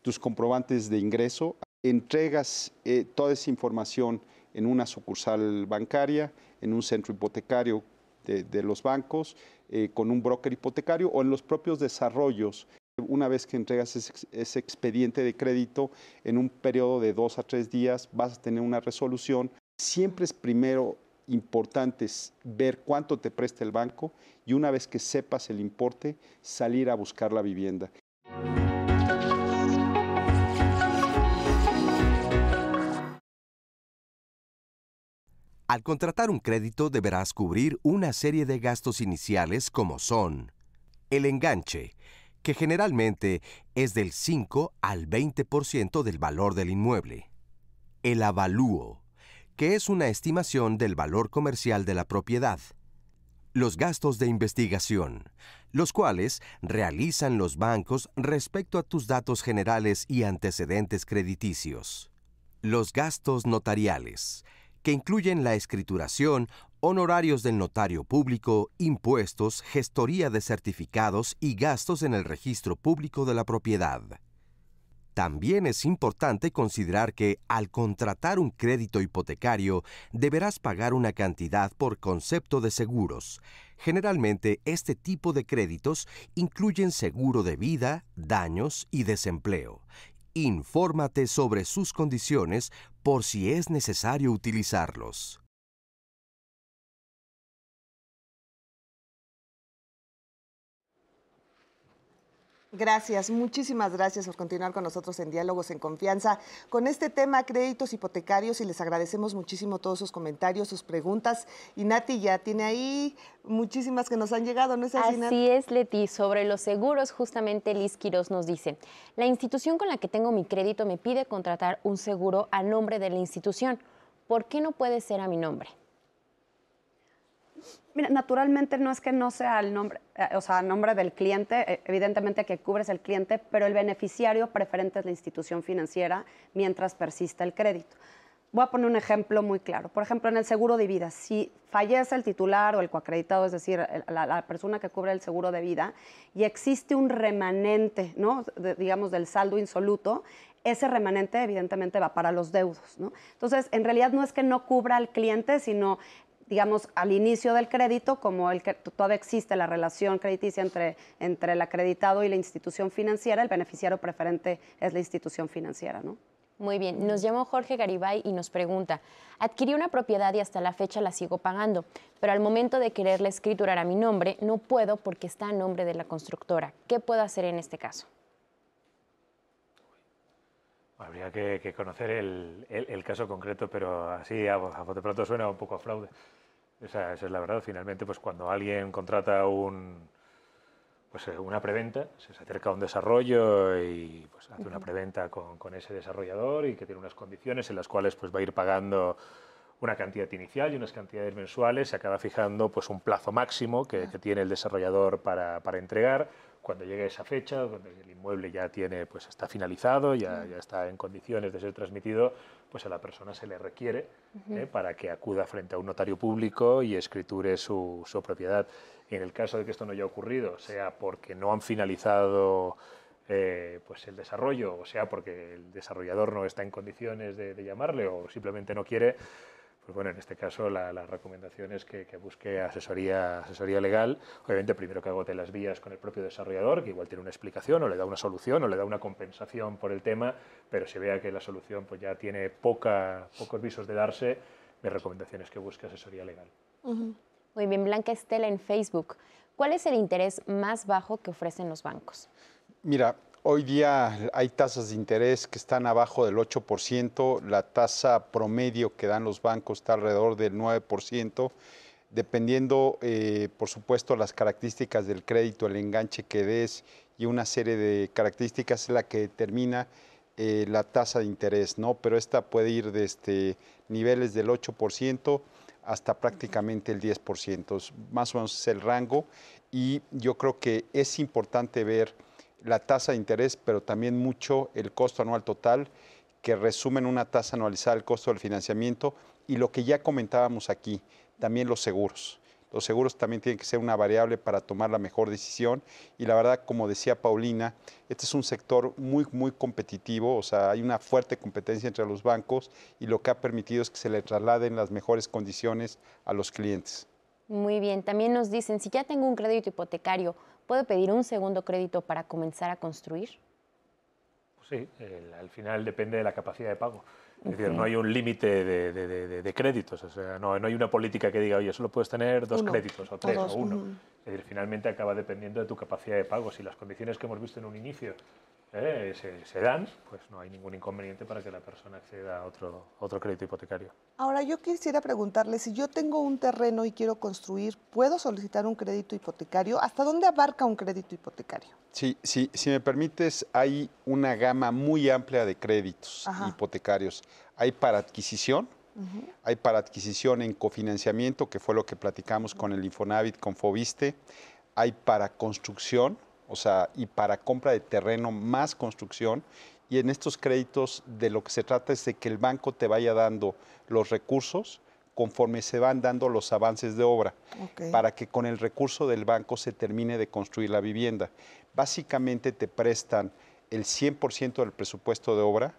tus comprobantes de ingreso, entregas eh, toda esa información en una sucursal bancaria, en un centro hipotecario de, los bancos, eh, con un broker hipotecario o en los propios desarrollos Una vez que entregas ese, expediente de crédito, en un periodo de dos a tres días vas a tener una resolución. Siempre es primero importante ver cuánto te presta el banco y una vez que sepas el importe, salir a buscar la vivienda. Al contratar un crédito deberás cubrir una serie de gastos iniciales como son el enganche, que generalmente es del 5 al 20% del valor del inmueble, el avalúo, que es una estimación del valor comercial de la propiedad, los gastos de investigación, los cuales realizan los bancos respecto a tus datos generales y antecedentes crediticios, los gastos notariales, que incluyen la escrituración, honorarios del notario público, impuestos, gestoría de certificados y gastos en el registro público de la propiedad. También es importante considerar que al contratar un crédito hipotecario deberás pagar una cantidad por concepto de seguros. Generalmente este tipo de créditos incluyen seguro de vida, daños y desempleo, Infórmate sobre sus condiciones por si es necesario utilizarlos. Gracias, muchísimas gracias por continuar con nosotros en Diálogos en Confianza con este tema créditos hipotecarios y les agradecemos muchísimo todos sus comentarios, sus preguntas. Y Nati ya tiene ahí muchísimas que nos han llegado, ¿no es así? Así es, Leti. Sobre los seguros, justamente Liz Quiroz nos dice, la institución con la que tengo mi crédito me pide contratar un seguro a nombre de la institución. ¿Por qué no puede ser a mi nombre? Mira, naturalmente no es que no sea el nombre, eh, o sea, nombre del cliente, eh, evidentemente que cubres el cliente, pero el beneficiario preferente es la institución financiera mientras persista el crédito. Voy a poner un ejemplo muy claro. Por ejemplo, en el seguro de vida, si fallece el titular o el coacreditado, es decir, la, persona que cubre el seguro de vida, y existe un remanente, ¿no? digamos, del saldo insoluto, ese remanente evidentemente va para los deudos. Entonces, en realidad no es que no cubra al cliente, sino digamos, al inicio del crédito, como el que todavía existe la relación crediticia entre, entre el acreditado y la institución financiera, el beneficiario preferente es la institución financiera, ¿no? Muy bien, nos llamó Jorge Garibay y nos pregunta, adquirí una propiedad y hasta la fecha la sigo pagando, pero al momento de quererle escriturar a mi nombre, no puedo porque está a nombre de la constructora. ¿Qué puedo hacer en este caso? Habría que, conocer el, caso concreto, pero así a, a pronto suena un poco a fraude. Esa, es la verdad. Finalmente, pues cuando alguien contrata un, pues, eh, una preventa, se acerca a un desarrollo y pues, hace una preventa con, con, ese desarrollador y que tiene unas condiciones en las cuales pues, va a ir pagando una cantidad inicial y unas cantidades mensuales, se acaba fijando pues, un plazo máximo que, que tiene el desarrollador para, para entregar. Cuando llegue esa fecha, cuando el inmueble ya tiene, pues está finalizado, ya, ya está en condiciones de ser transmitido, pues a la persona se le requiere ¿eh? para que acuda frente a un notario público y escriture su, su, propiedad. en el caso de que esto no haya ocurrido, sea porque no han finalizado eh, pues el desarrollo, o sea porque el desarrollador no está en condiciones de, de llamarle o simplemente no quiere, pues bueno, en este caso la, recomendación es que, busque asesoría, asesoría legal. Obviamente, primero que agote las vías con el propio desarrollador, que igual tiene una explicación o le da una solución o le da una compensación por el tema, pero si vea que la solución pues ya tiene poca, pocos visos de darse, mi recomendación es que busque asesoría legal. Muy bien, Blanca Estela en Facebook. ¿Cuál es el interés más bajo que ofrecen los bancos? Mira, Hoy día hay tasas de interés que están abajo del 8%, la tasa promedio que dan los bancos está alrededor del 9%, dependiendo, eh, por supuesto, las características del crédito, el enganche que des y una serie de características es la que determina eh, la tasa de interés, ¿no? Pero esta puede ir desde niveles del 8% hasta prácticamente el 10%, más o menos es el rango. Y yo creo que es importante ver la tasa de interés, pero también mucho el costo anual total, que resumen una tasa anualizada del costo del financiamiento y lo que ya comentábamos aquí, también los seguros. Los seguros también tienen que ser una variable para tomar la mejor decisión y la verdad, como decía Paulina, este es un sector muy, muy competitivo, o sea, hay una fuerte competencia entre los bancos y lo que ha permitido es que se le trasladen las mejores condiciones a los clientes. Muy bien, también nos dicen, si ya tengo un crédito hipotecario, ¿puedo pedir un segundo crédito para comenzar a construir? Sí, al final depende de la capacidad de pago. Es decir, no hay un límite de, créditos, o sea, no, hay una política que diga, oye, solo puedes tener dos créditos, o tres, o, uno. Es decir, finalmente acaba dependiendo de tu capacidad de pago. Si las condiciones que hemos visto en un inicio eh, se, dan, pues no hay ningún inconveniente para que la persona acceda a otro, otro crédito hipotecario. Ahora, yo quisiera preguntarle, si yo tengo un terreno y quiero construir, ¿puedo solicitar un crédito hipotecario? ¿Hasta dónde abarca un crédito hipotecario? Sí, sí si me permites, hay una gama muy amplia de créditos hipotecarios. Hay para adquisición, hay para adquisición en cofinanciamiento, que fue lo que platicamos con el Infonavit, con Fobiste, hay para construcción, o sea, y para compra de terreno más construcción. Y en estos créditos de lo que se trata es de que el banco te vaya dando los recursos conforme se van dando los avances de obra, para que con el recurso del banco se termine de construir la vivienda. Básicamente te prestan el 100% del presupuesto de obra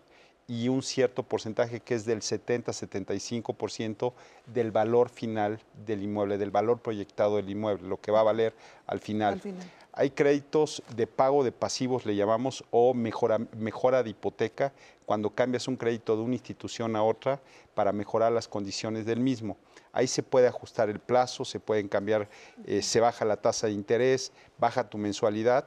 y un cierto porcentaje que es del 70-75% del valor final del inmueble, del valor proyectado del inmueble, lo que va a valer al final. Al final. Hay créditos de pago de pasivos, le llamamos, o mejora, mejora de hipoteca, cuando cambias un crédito de una institución a otra para mejorar las condiciones del mismo. Ahí se puede ajustar el plazo, se pueden cambiar, eh, se baja la tasa de interés, baja tu mensualidad.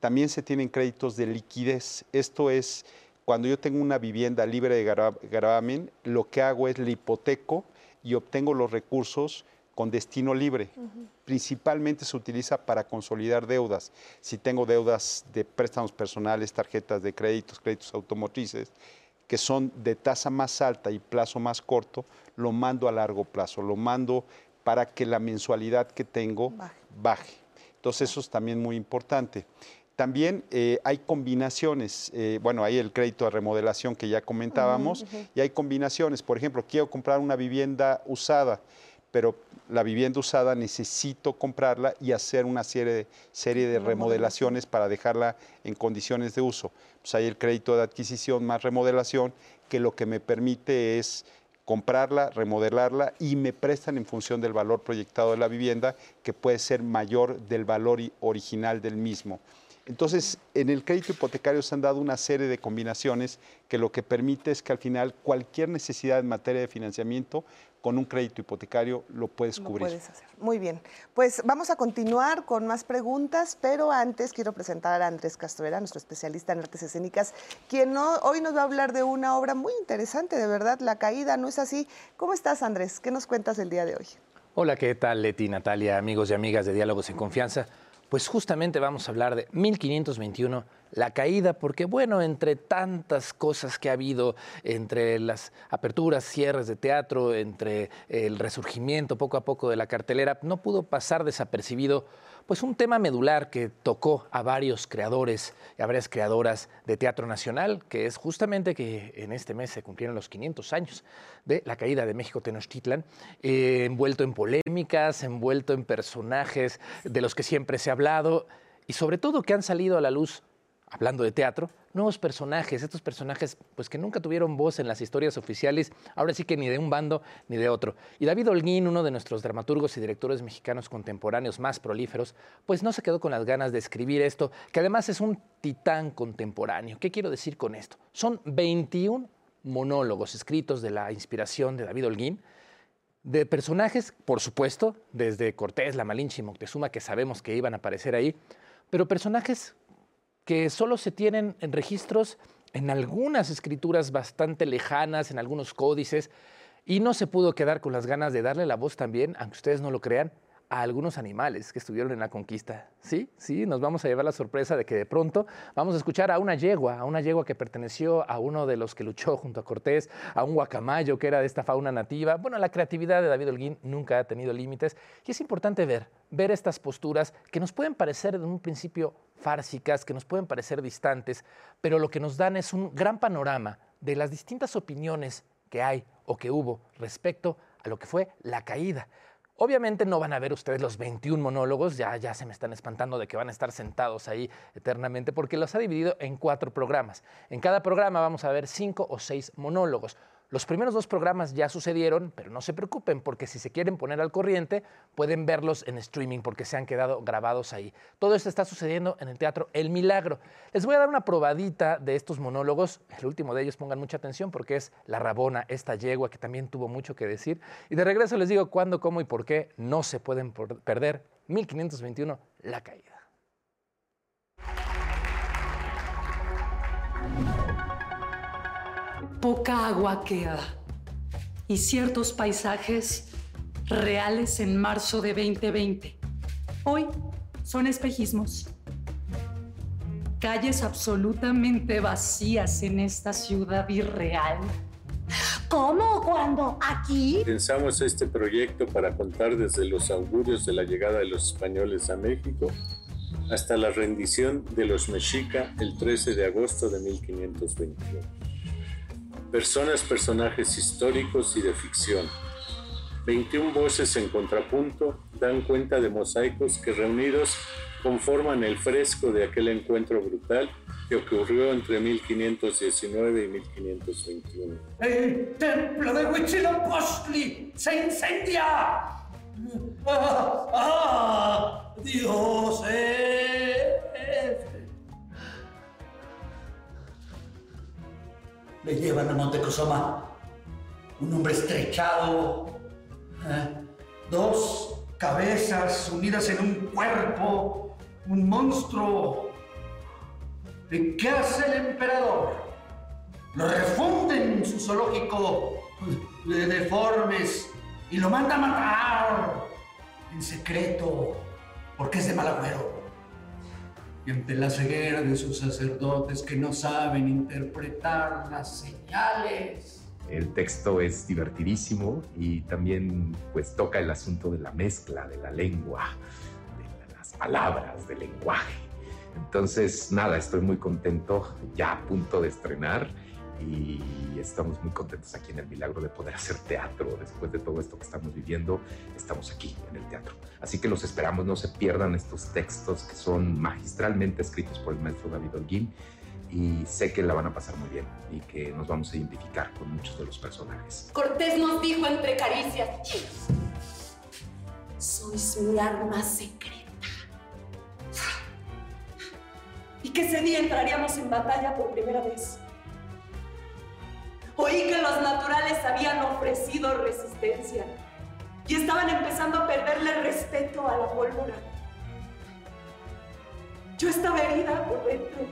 También se tienen créditos de liquidez. Esto es cuando yo tengo una vivienda libre de gravamen, lo que hago es la hipoteco y obtengo los recursos con destino libre. Principalmente se utiliza para consolidar deudas. Si tengo deudas de préstamos personales, tarjetas de créditos, créditos automotrices, que son de tasa más alta y plazo más corto, lo mando a largo plazo, lo mando para que la mensualidad que tengo baje. Entonces eso es también muy importante. También eh, hay combinaciones, eh, bueno, hay el crédito de remodelación que ya comentábamos, y hay combinaciones, por ejemplo, quiero comprar una vivienda usada, pero la vivienda usada necesito comprarla y hacer una serie, de remodelaciones para dejarla en condiciones de uso. Pues hay el crédito de adquisición más remodelación que lo que me permite es comprarla, remodelarla y me prestan en función del valor proyectado de la vivienda que puede ser mayor del valor original del mismo. Entonces, en el crédito hipotecario se han dado una serie de combinaciones que lo que permite es que al final cualquier necesidad en materia de financiamiento con un crédito hipotecario lo puedes lo cubrir. Puedes hacer. Muy bien. Pues vamos a continuar con más preguntas, pero antes quiero presentar a Andrés Castrera, nuestro especialista en artes escénicas, quien hoy nos va a hablar de una obra muy interesante, de verdad, La Caída, ¿no es así? ¿Cómo estás, Andrés? ¿Qué nos cuentas el día de hoy? Hola, ¿qué tal, Leti, Natalia, amigos y amigas de Diálogos en Confianza? Pues justamente vamos a hablar de 1521, la caída, porque bueno, entre tantas cosas que ha habido, entre las aperturas, cierres de teatro, entre el resurgimiento poco a poco de la cartelera, no pudo pasar desapercibido pues un tema medular que tocó a varios creadores y a varias creadoras de teatro nacional, que es justamente que en este mes se cumplieron los 500 años de la caída de México Tenochtitlan, eh, envuelto en polémicas, envuelto en personajes de los que siempre se ha hablado y sobre todo que han salido a la luz hablando de teatro, nuevos personajes, estos personajes pues que nunca tuvieron voz en las historias oficiales, ahora sí que ni de un bando ni de otro. Y David Holguín, uno de nuestros dramaturgos y directores mexicanos contemporáneos más prolíferos, pues no se quedó con las ganas de escribir esto, que además es un titán contemporáneo. ¿Qué quiero decir con esto? Son 21 monólogos escritos de la inspiración de David Holguín, de personajes, por supuesto, desde Cortés, La Malinche y Moctezuma, que sabemos que iban a aparecer ahí, pero personajes que solo se tienen en registros en algunas escrituras bastante lejanas, en algunos códices, y no se pudo quedar con las ganas de darle la voz también, aunque ustedes no lo crean, a algunos animales que estuvieron en la conquista. Sí, sí, nos vamos a llevar la sorpresa de que de pronto vamos a escuchar a una yegua, a una yegua que perteneció a uno de los que luchó junto a Cortés, a un guacamayo que era de esta fauna nativa. Bueno, la creatividad de David Holguín nunca ha tenido límites y es importante ver, ver estas posturas que nos pueden parecer en un principio fársicas, que nos pueden parecer distantes, pero lo que nos dan es un gran panorama de las distintas opiniones que hay o que hubo respecto a lo que fue la caída. Obviamente no van a ver ustedes los 21 monólogos, ya, ya se me están espantando de que van a estar sentados ahí eternamente, porque los ha dividido en cuatro programas. En cada programa vamos a ver cinco o seis monólogos. Los primeros dos programas ya sucedieron, pero no se preocupen porque si se quieren poner al corriente pueden verlos en streaming porque se han quedado grabados ahí. Todo esto está sucediendo en el Teatro El Milagro. Les voy a dar una probadita de estos monólogos. El último de ellos pongan mucha atención porque es La Rabona, esta yegua que también tuvo mucho que decir. Y de regreso les digo cuándo, cómo y por qué no se pueden perder 1521 La Caída. Poca agua queda y ciertos paisajes reales en marzo de 2020. Hoy son espejismos. Calles absolutamente vacías en esta ciudad irreal. ¿Cómo? ¿Cuándo? ¿Aquí? Pensamos este proyecto para contar desde los augurios de la llegada de los españoles a México hasta la rendición de los mexica el 13 de agosto de 1521 personas, personajes históricos y de ficción. 21 voces en contrapunto dan cuenta de mosaicos que reunidos conforman el fresco de aquel encuentro brutal que ocurrió entre 1519 y 1521. ¡El templo de Huitzilopochtli se incendia! ¡Ah! ¡Ah! ¡Dios! Le llevan a Montecosoma un hombre estrechado, ¿eh? dos cabezas unidas en un cuerpo, un monstruo. ¿Y qué hace el emperador? Lo refunden en su zoológico de deformes y lo manda a matar en secreto porque es de mal agüero y ante la ceguera de sus sacerdotes que no saben interpretar las señales. El texto es divertidísimo y también pues toca el asunto de la mezcla de la lengua, de las palabras, del lenguaje. Entonces, nada, estoy muy contento, ya a punto de estrenar y estamos muy contentos aquí en el milagro de poder hacer teatro. Después de todo esto que estamos viviendo, estamos aquí en el teatro. Así que los esperamos, no se pierdan estos textos que son magistralmente escritos por el maestro David Holguín y sé que la van a pasar muy bien y que nos vamos a identificar con muchos de los personajes. Cortés nos dijo entre caricias, sois mi arma secreta. Y que ese día entraríamos en batalla por primera vez. Oí que los naturales habían ofrecido resistencia y estaban empezando a perderle respeto a la pólvora. Yo estaba herida por dentro.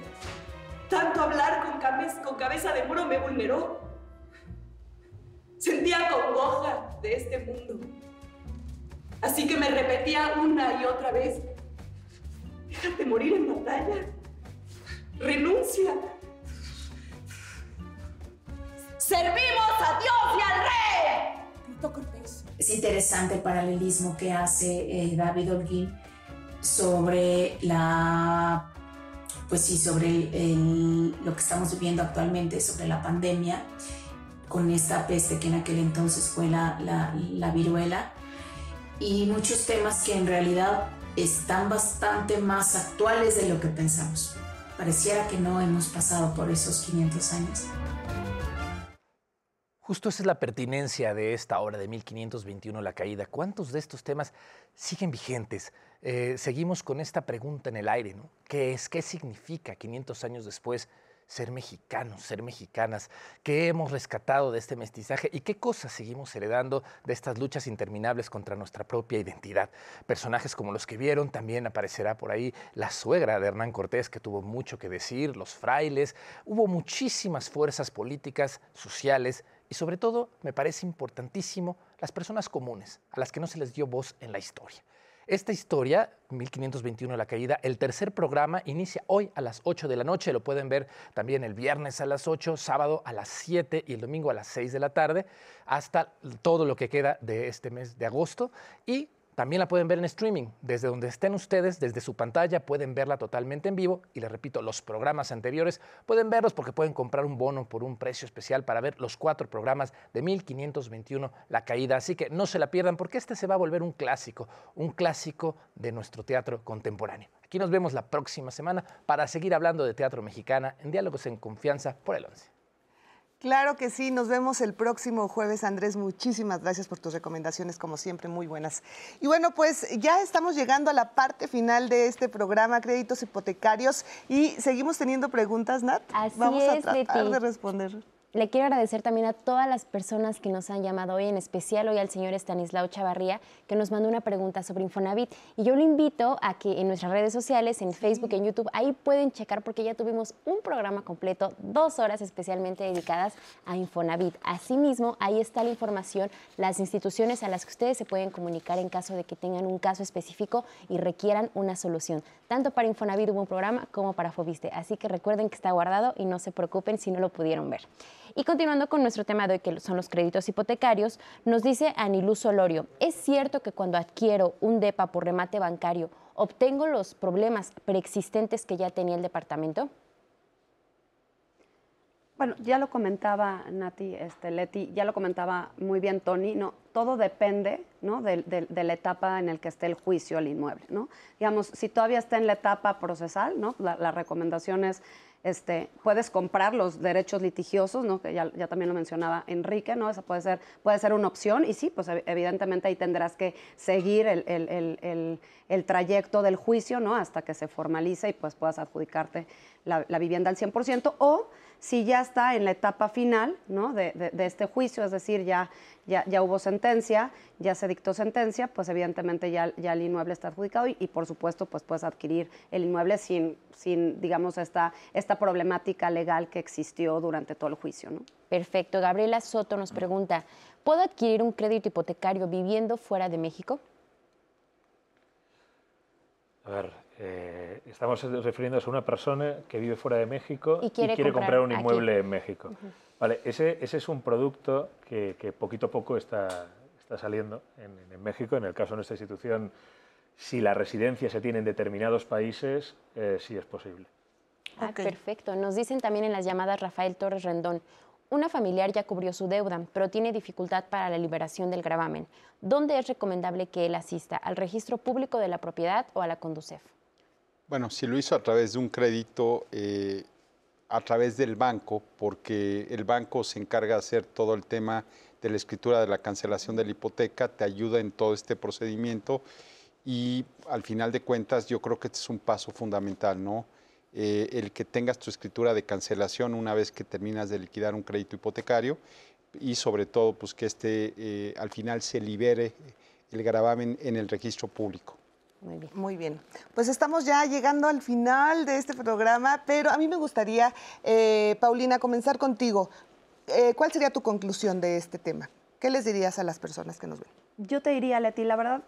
Tanto hablar con, con cabeza de muro me vulneró. Sentía congoja de este mundo. Así que me repetía una y otra vez, déjate morir en batalla. Renuncia. ¡Servimos a Dios y al rey! Es interesante el paralelismo que hace eh, David Holguín sobre la pues sí, sobre lo que estamos viviendo actualmente, sobre la pandemia, con esta peste que en aquel entonces fue la, la, viruela, y muchos temas que en realidad están bastante más actuales de lo que pensamos. Pareciera que no hemos pasado por esos 500 años. Justo esa es la pertinencia de esta hora de 1521, la caída. ¿Cuántos de estos temas siguen vigentes? Eh, seguimos con esta pregunta en el aire, ¿no? ¿Qué es? ¿Qué significa 500 años después ser mexicanos, ser mexicanas? ¿Qué hemos rescatado de este mestizaje y qué cosas seguimos heredando de estas luchas interminables contra nuestra propia identidad? Personajes como los que vieron, también aparecerá por ahí la suegra de Hernán Cortés, que tuvo mucho que decir, los frailes, hubo muchísimas fuerzas políticas, sociales, y sobre todo, me parece importantísimo, las personas comunes, a las que no se les dio voz en la historia. Esta historia, 1521 la caída, el tercer programa inicia hoy a las 8 de la noche, lo pueden ver también el viernes a las 8, sábado a las 7 y el domingo a las 6 de la tarde, hasta todo lo que queda de este mes de agosto. Y también la pueden ver en streaming. Desde donde estén ustedes, desde su pantalla, pueden verla totalmente en vivo. Y les repito, los programas anteriores pueden verlos porque pueden comprar un bono por un precio especial para ver los cuatro programas de 1521 La Caída. Así que no se la pierdan porque este se va a volver un clásico, un clásico de nuestro teatro contemporáneo. Aquí nos vemos la próxima semana para seguir hablando de teatro mexicana en Diálogos en Confianza por el 11. Claro que sí, nos vemos el próximo jueves, Andrés. Muchísimas gracias por tus recomendaciones, como siempre, muy buenas. Y bueno, pues ya estamos llegando a la parte final de este programa, Créditos Hipotecarios, y seguimos teniendo preguntas, Nat. Así Vamos a tratar Leti. de responder. Le quiero agradecer también a todas las personas que nos han llamado hoy, en especial hoy al señor Estanislao Chavarría, que nos mandó una pregunta sobre Infonavit. Y yo lo invito a que en nuestras redes sociales, en Facebook, en YouTube, ahí pueden checar porque ya tuvimos un programa completo, dos horas especialmente dedicadas a Infonavit. Asimismo, ahí está la información, las instituciones a las que ustedes se pueden comunicar en caso de que tengan un caso específico y requieran una solución. Tanto para Infonavit hubo un programa como para Fobiste. Así que recuerden que está guardado y no se preocupen si no lo pudieron ver. Y continuando con nuestro tema de hoy, que son los créditos hipotecarios, nos dice Anilú Solorio, ¿es cierto que cuando adquiero un DEPA por remate bancario, obtengo los problemas preexistentes que ya tenía el departamento? Bueno, ya lo comentaba Nati, este, Leti, ya lo comentaba muy bien Tony, no, todo depende ¿no? de, de- de la etapa en la que esté el juicio al inmueble. ¿no? Digamos, si todavía está en la etapa procesal, ¿no? la, la recomendación es, este, puedes comprar los derechos litigiosos, ¿no? que ya, también lo mencionaba Enrique, ¿no? esa puede ser, puede ser una opción y sí, pues ev- evidentemente ahí tendrás que seguir el, el- el- el- el trayecto del juicio ¿no? hasta que se formalice y pues puedas adjudicarte la, la vivienda al 100% o si ya está en la etapa final ¿no? de, de- de este juicio, es decir, ya, ya, ya hubo sentencia, ya se dictó sentencia, pues evidentemente ya, ya el inmueble está adjudicado y, y, por supuesto pues puedes adquirir el inmueble sin, sin digamos, esta, esta problemática legal que existió durante todo el juicio. ¿no? Perfecto. Gabriela Soto nos pregunta, ¿puedo adquirir un crédito hipotecario viviendo fuera de México? A ver, eh, estamos refiriéndonos a una persona que vive fuera de México Y quiere comprar, comprar un aquí. inmueble en México. Vale, ese, ese es un producto que, que poquito a poco está, está saliendo en, en México. En el caso de nuestra institución, si la residencia se tiene en determinados países, eh, sí es posible. Ah, perfecto. Nos dicen también en las llamadas Rafael Torres Rendón, una familiar ya cubrió su deuda, pero tiene dificultad para la liberación del gravamen. ¿Dónde es recomendable que él asista? ¿Al registro público de la propiedad o a la Conducef? Bueno, si lo hizo a través de un crédito, eh, a través del banco, porque el banco se encarga de hacer todo el tema de la escritura de la cancelación de la hipoteca, te ayuda en todo este procedimiento y al final de cuentas yo creo que este es un paso fundamental, ¿no? Eh, el que tengas tu escritura de cancelación una vez que terminas de liquidar un crédito hipotecario y sobre todo pues que este eh, al final se libere el gravamen en el registro público. Muy bien. Muy bien. Pues estamos ya llegando al final de este programa, pero a mí me gustaría, eh, Paulina, comenzar contigo. Eh, ¿Cuál sería tu conclusión de este tema? ¿Qué les dirías a las personas que nos ven? Yo te diría, Leti, la verdad,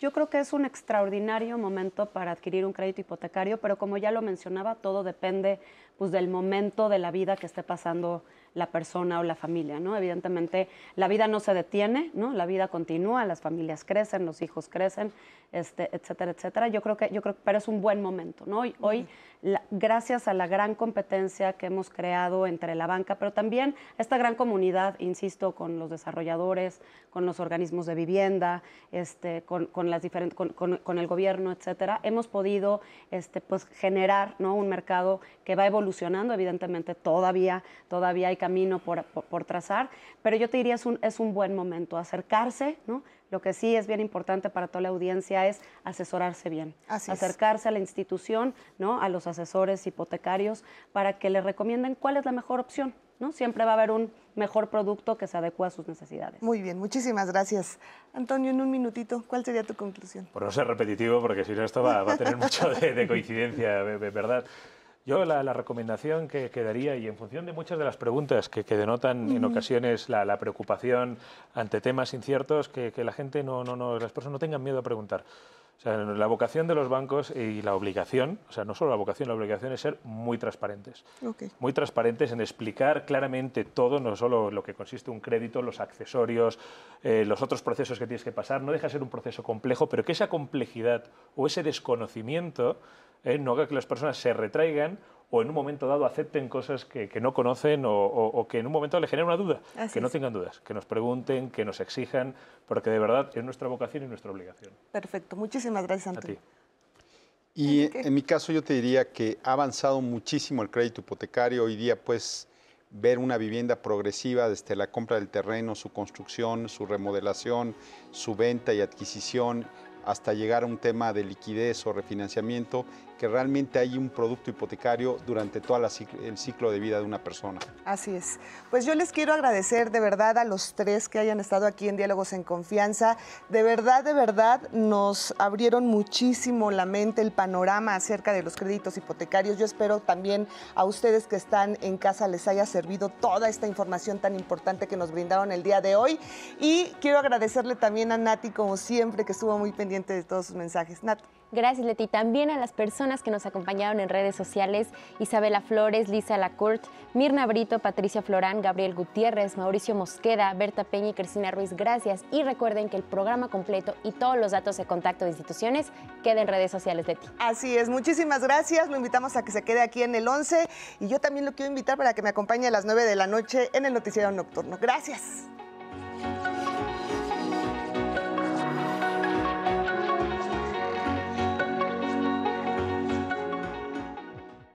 yo creo que es un extraordinario momento para adquirir un crédito hipotecario, pero como ya lo mencionaba, todo depende pues, del momento de la vida que esté pasando la persona o la familia, ¿no? Evidentemente, la vida no se detiene, ¿no? La vida continúa, las familias crecen, los hijos crecen, este, etcétera, etcétera. Yo creo que, yo creo, pero es un buen momento, ¿no? Hoy, hoy la- gracias a la gran competencia que hemos creado entre la banca, pero también esta gran comunidad, insisto, con los desarrolladores, con los organismos de vivienda, este, con, con las diferentes, con, con- con el gobierno, etcétera, hemos podido este, pues, generar ¿no? un mercado que va evolucionando, evidentemente todavía, todavía hay camino por, por- por trazar, pero yo te diría es un, es un buen momento acercarse, ¿no? Lo que sí es bien importante para toda la audiencia es asesorarse bien, Así es. acercarse a la institución, ¿no? a los asesores hipotecarios, para que le recomienden cuál es la mejor opción. ¿no? Siempre va a haber un mejor producto que se adecue a sus necesidades. Muy bien, muchísimas gracias. Antonio, en un minutito, ¿cuál sería tu conclusión? Por no ser repetitivo, porque si no esto va, va a tener mucho de, de coincidencia, de- de ¿verdad? Yo la, la recomendación que, que daría, y en función de muchas de las preguntas que, que denotan en ocasiones la, la preocupación ante temas inciertos, que, que la gente no, no, no, las personas no tengan miedo a preguntar. O sea, la vocación de los bancos y la obligación, o sea, no solo la vocación, la obligación es ser muy transparentes muy transparentes en explicar claramente todo, no solo lo que consiste un crédito, los accesorios, eh, los otros procesos que tienes que pasar. No deja de ser un proceso complejo, pero que esa complejidad o ese desconocimiento eh, no haga que las personas se retraigan o en un momento dado acepten cosas que, que no conocen o, o- o que en un momento le generen una duda. Así que no es. tengan dudas, que nos pregunten, que nos exijan, porque de verdad es nuestra vocación y nuestra obligación. Perfecto, muchísimas gracias, Antonio. Y en mi caso yo te diría que ha avanzado muchísimo el crédito hipotecario. Hoy día pues ver una vivienda progresiva desde la compra del terreno, su construcción, su remodelación, su venta y adquisición, hasta llegar a un tema de liquidez o refinanciamiento que realmente hay un producto hipotecario durante todo el ciclo de vida de una persona. Así es. Pues yo les quiero agradecer de verdad a los tres que hayan estado aquí en Diálogos en Confianza. De verdad, de verdad, nos abrieron muchísimo la mente, el panorama acerca de los créditos hipotecarios. Yo espero también a ustedes que están en casa les haya servido toda esta información tan importante que nos brindaron el día de hoy. Y quiero agradecerle también a Nati, como siempre, que estuvo muy pendiente de todos sus mensajes. Nati. Gracias, Leti. También a las personas que nos acompañaron en redes sociales, Isabela Flores, Lisa Lacourt, Mirna Brito, Patricia Florán, Gabriel Gutiérrez, Mauricio Mosqueda, Berta Peña y Cristina Ruiz, gracias. Y recuerden que el programa completo y todos los datos de contacto de instituciones quedan en redes sociales, Leti. Así es, muchísimas gracias. Lo invitamos a que se quede aquí en el 11 y yo también lo quiero invitar para que me acompañe a las 9 de la noche en el Noticiero Nocturno. Gracias.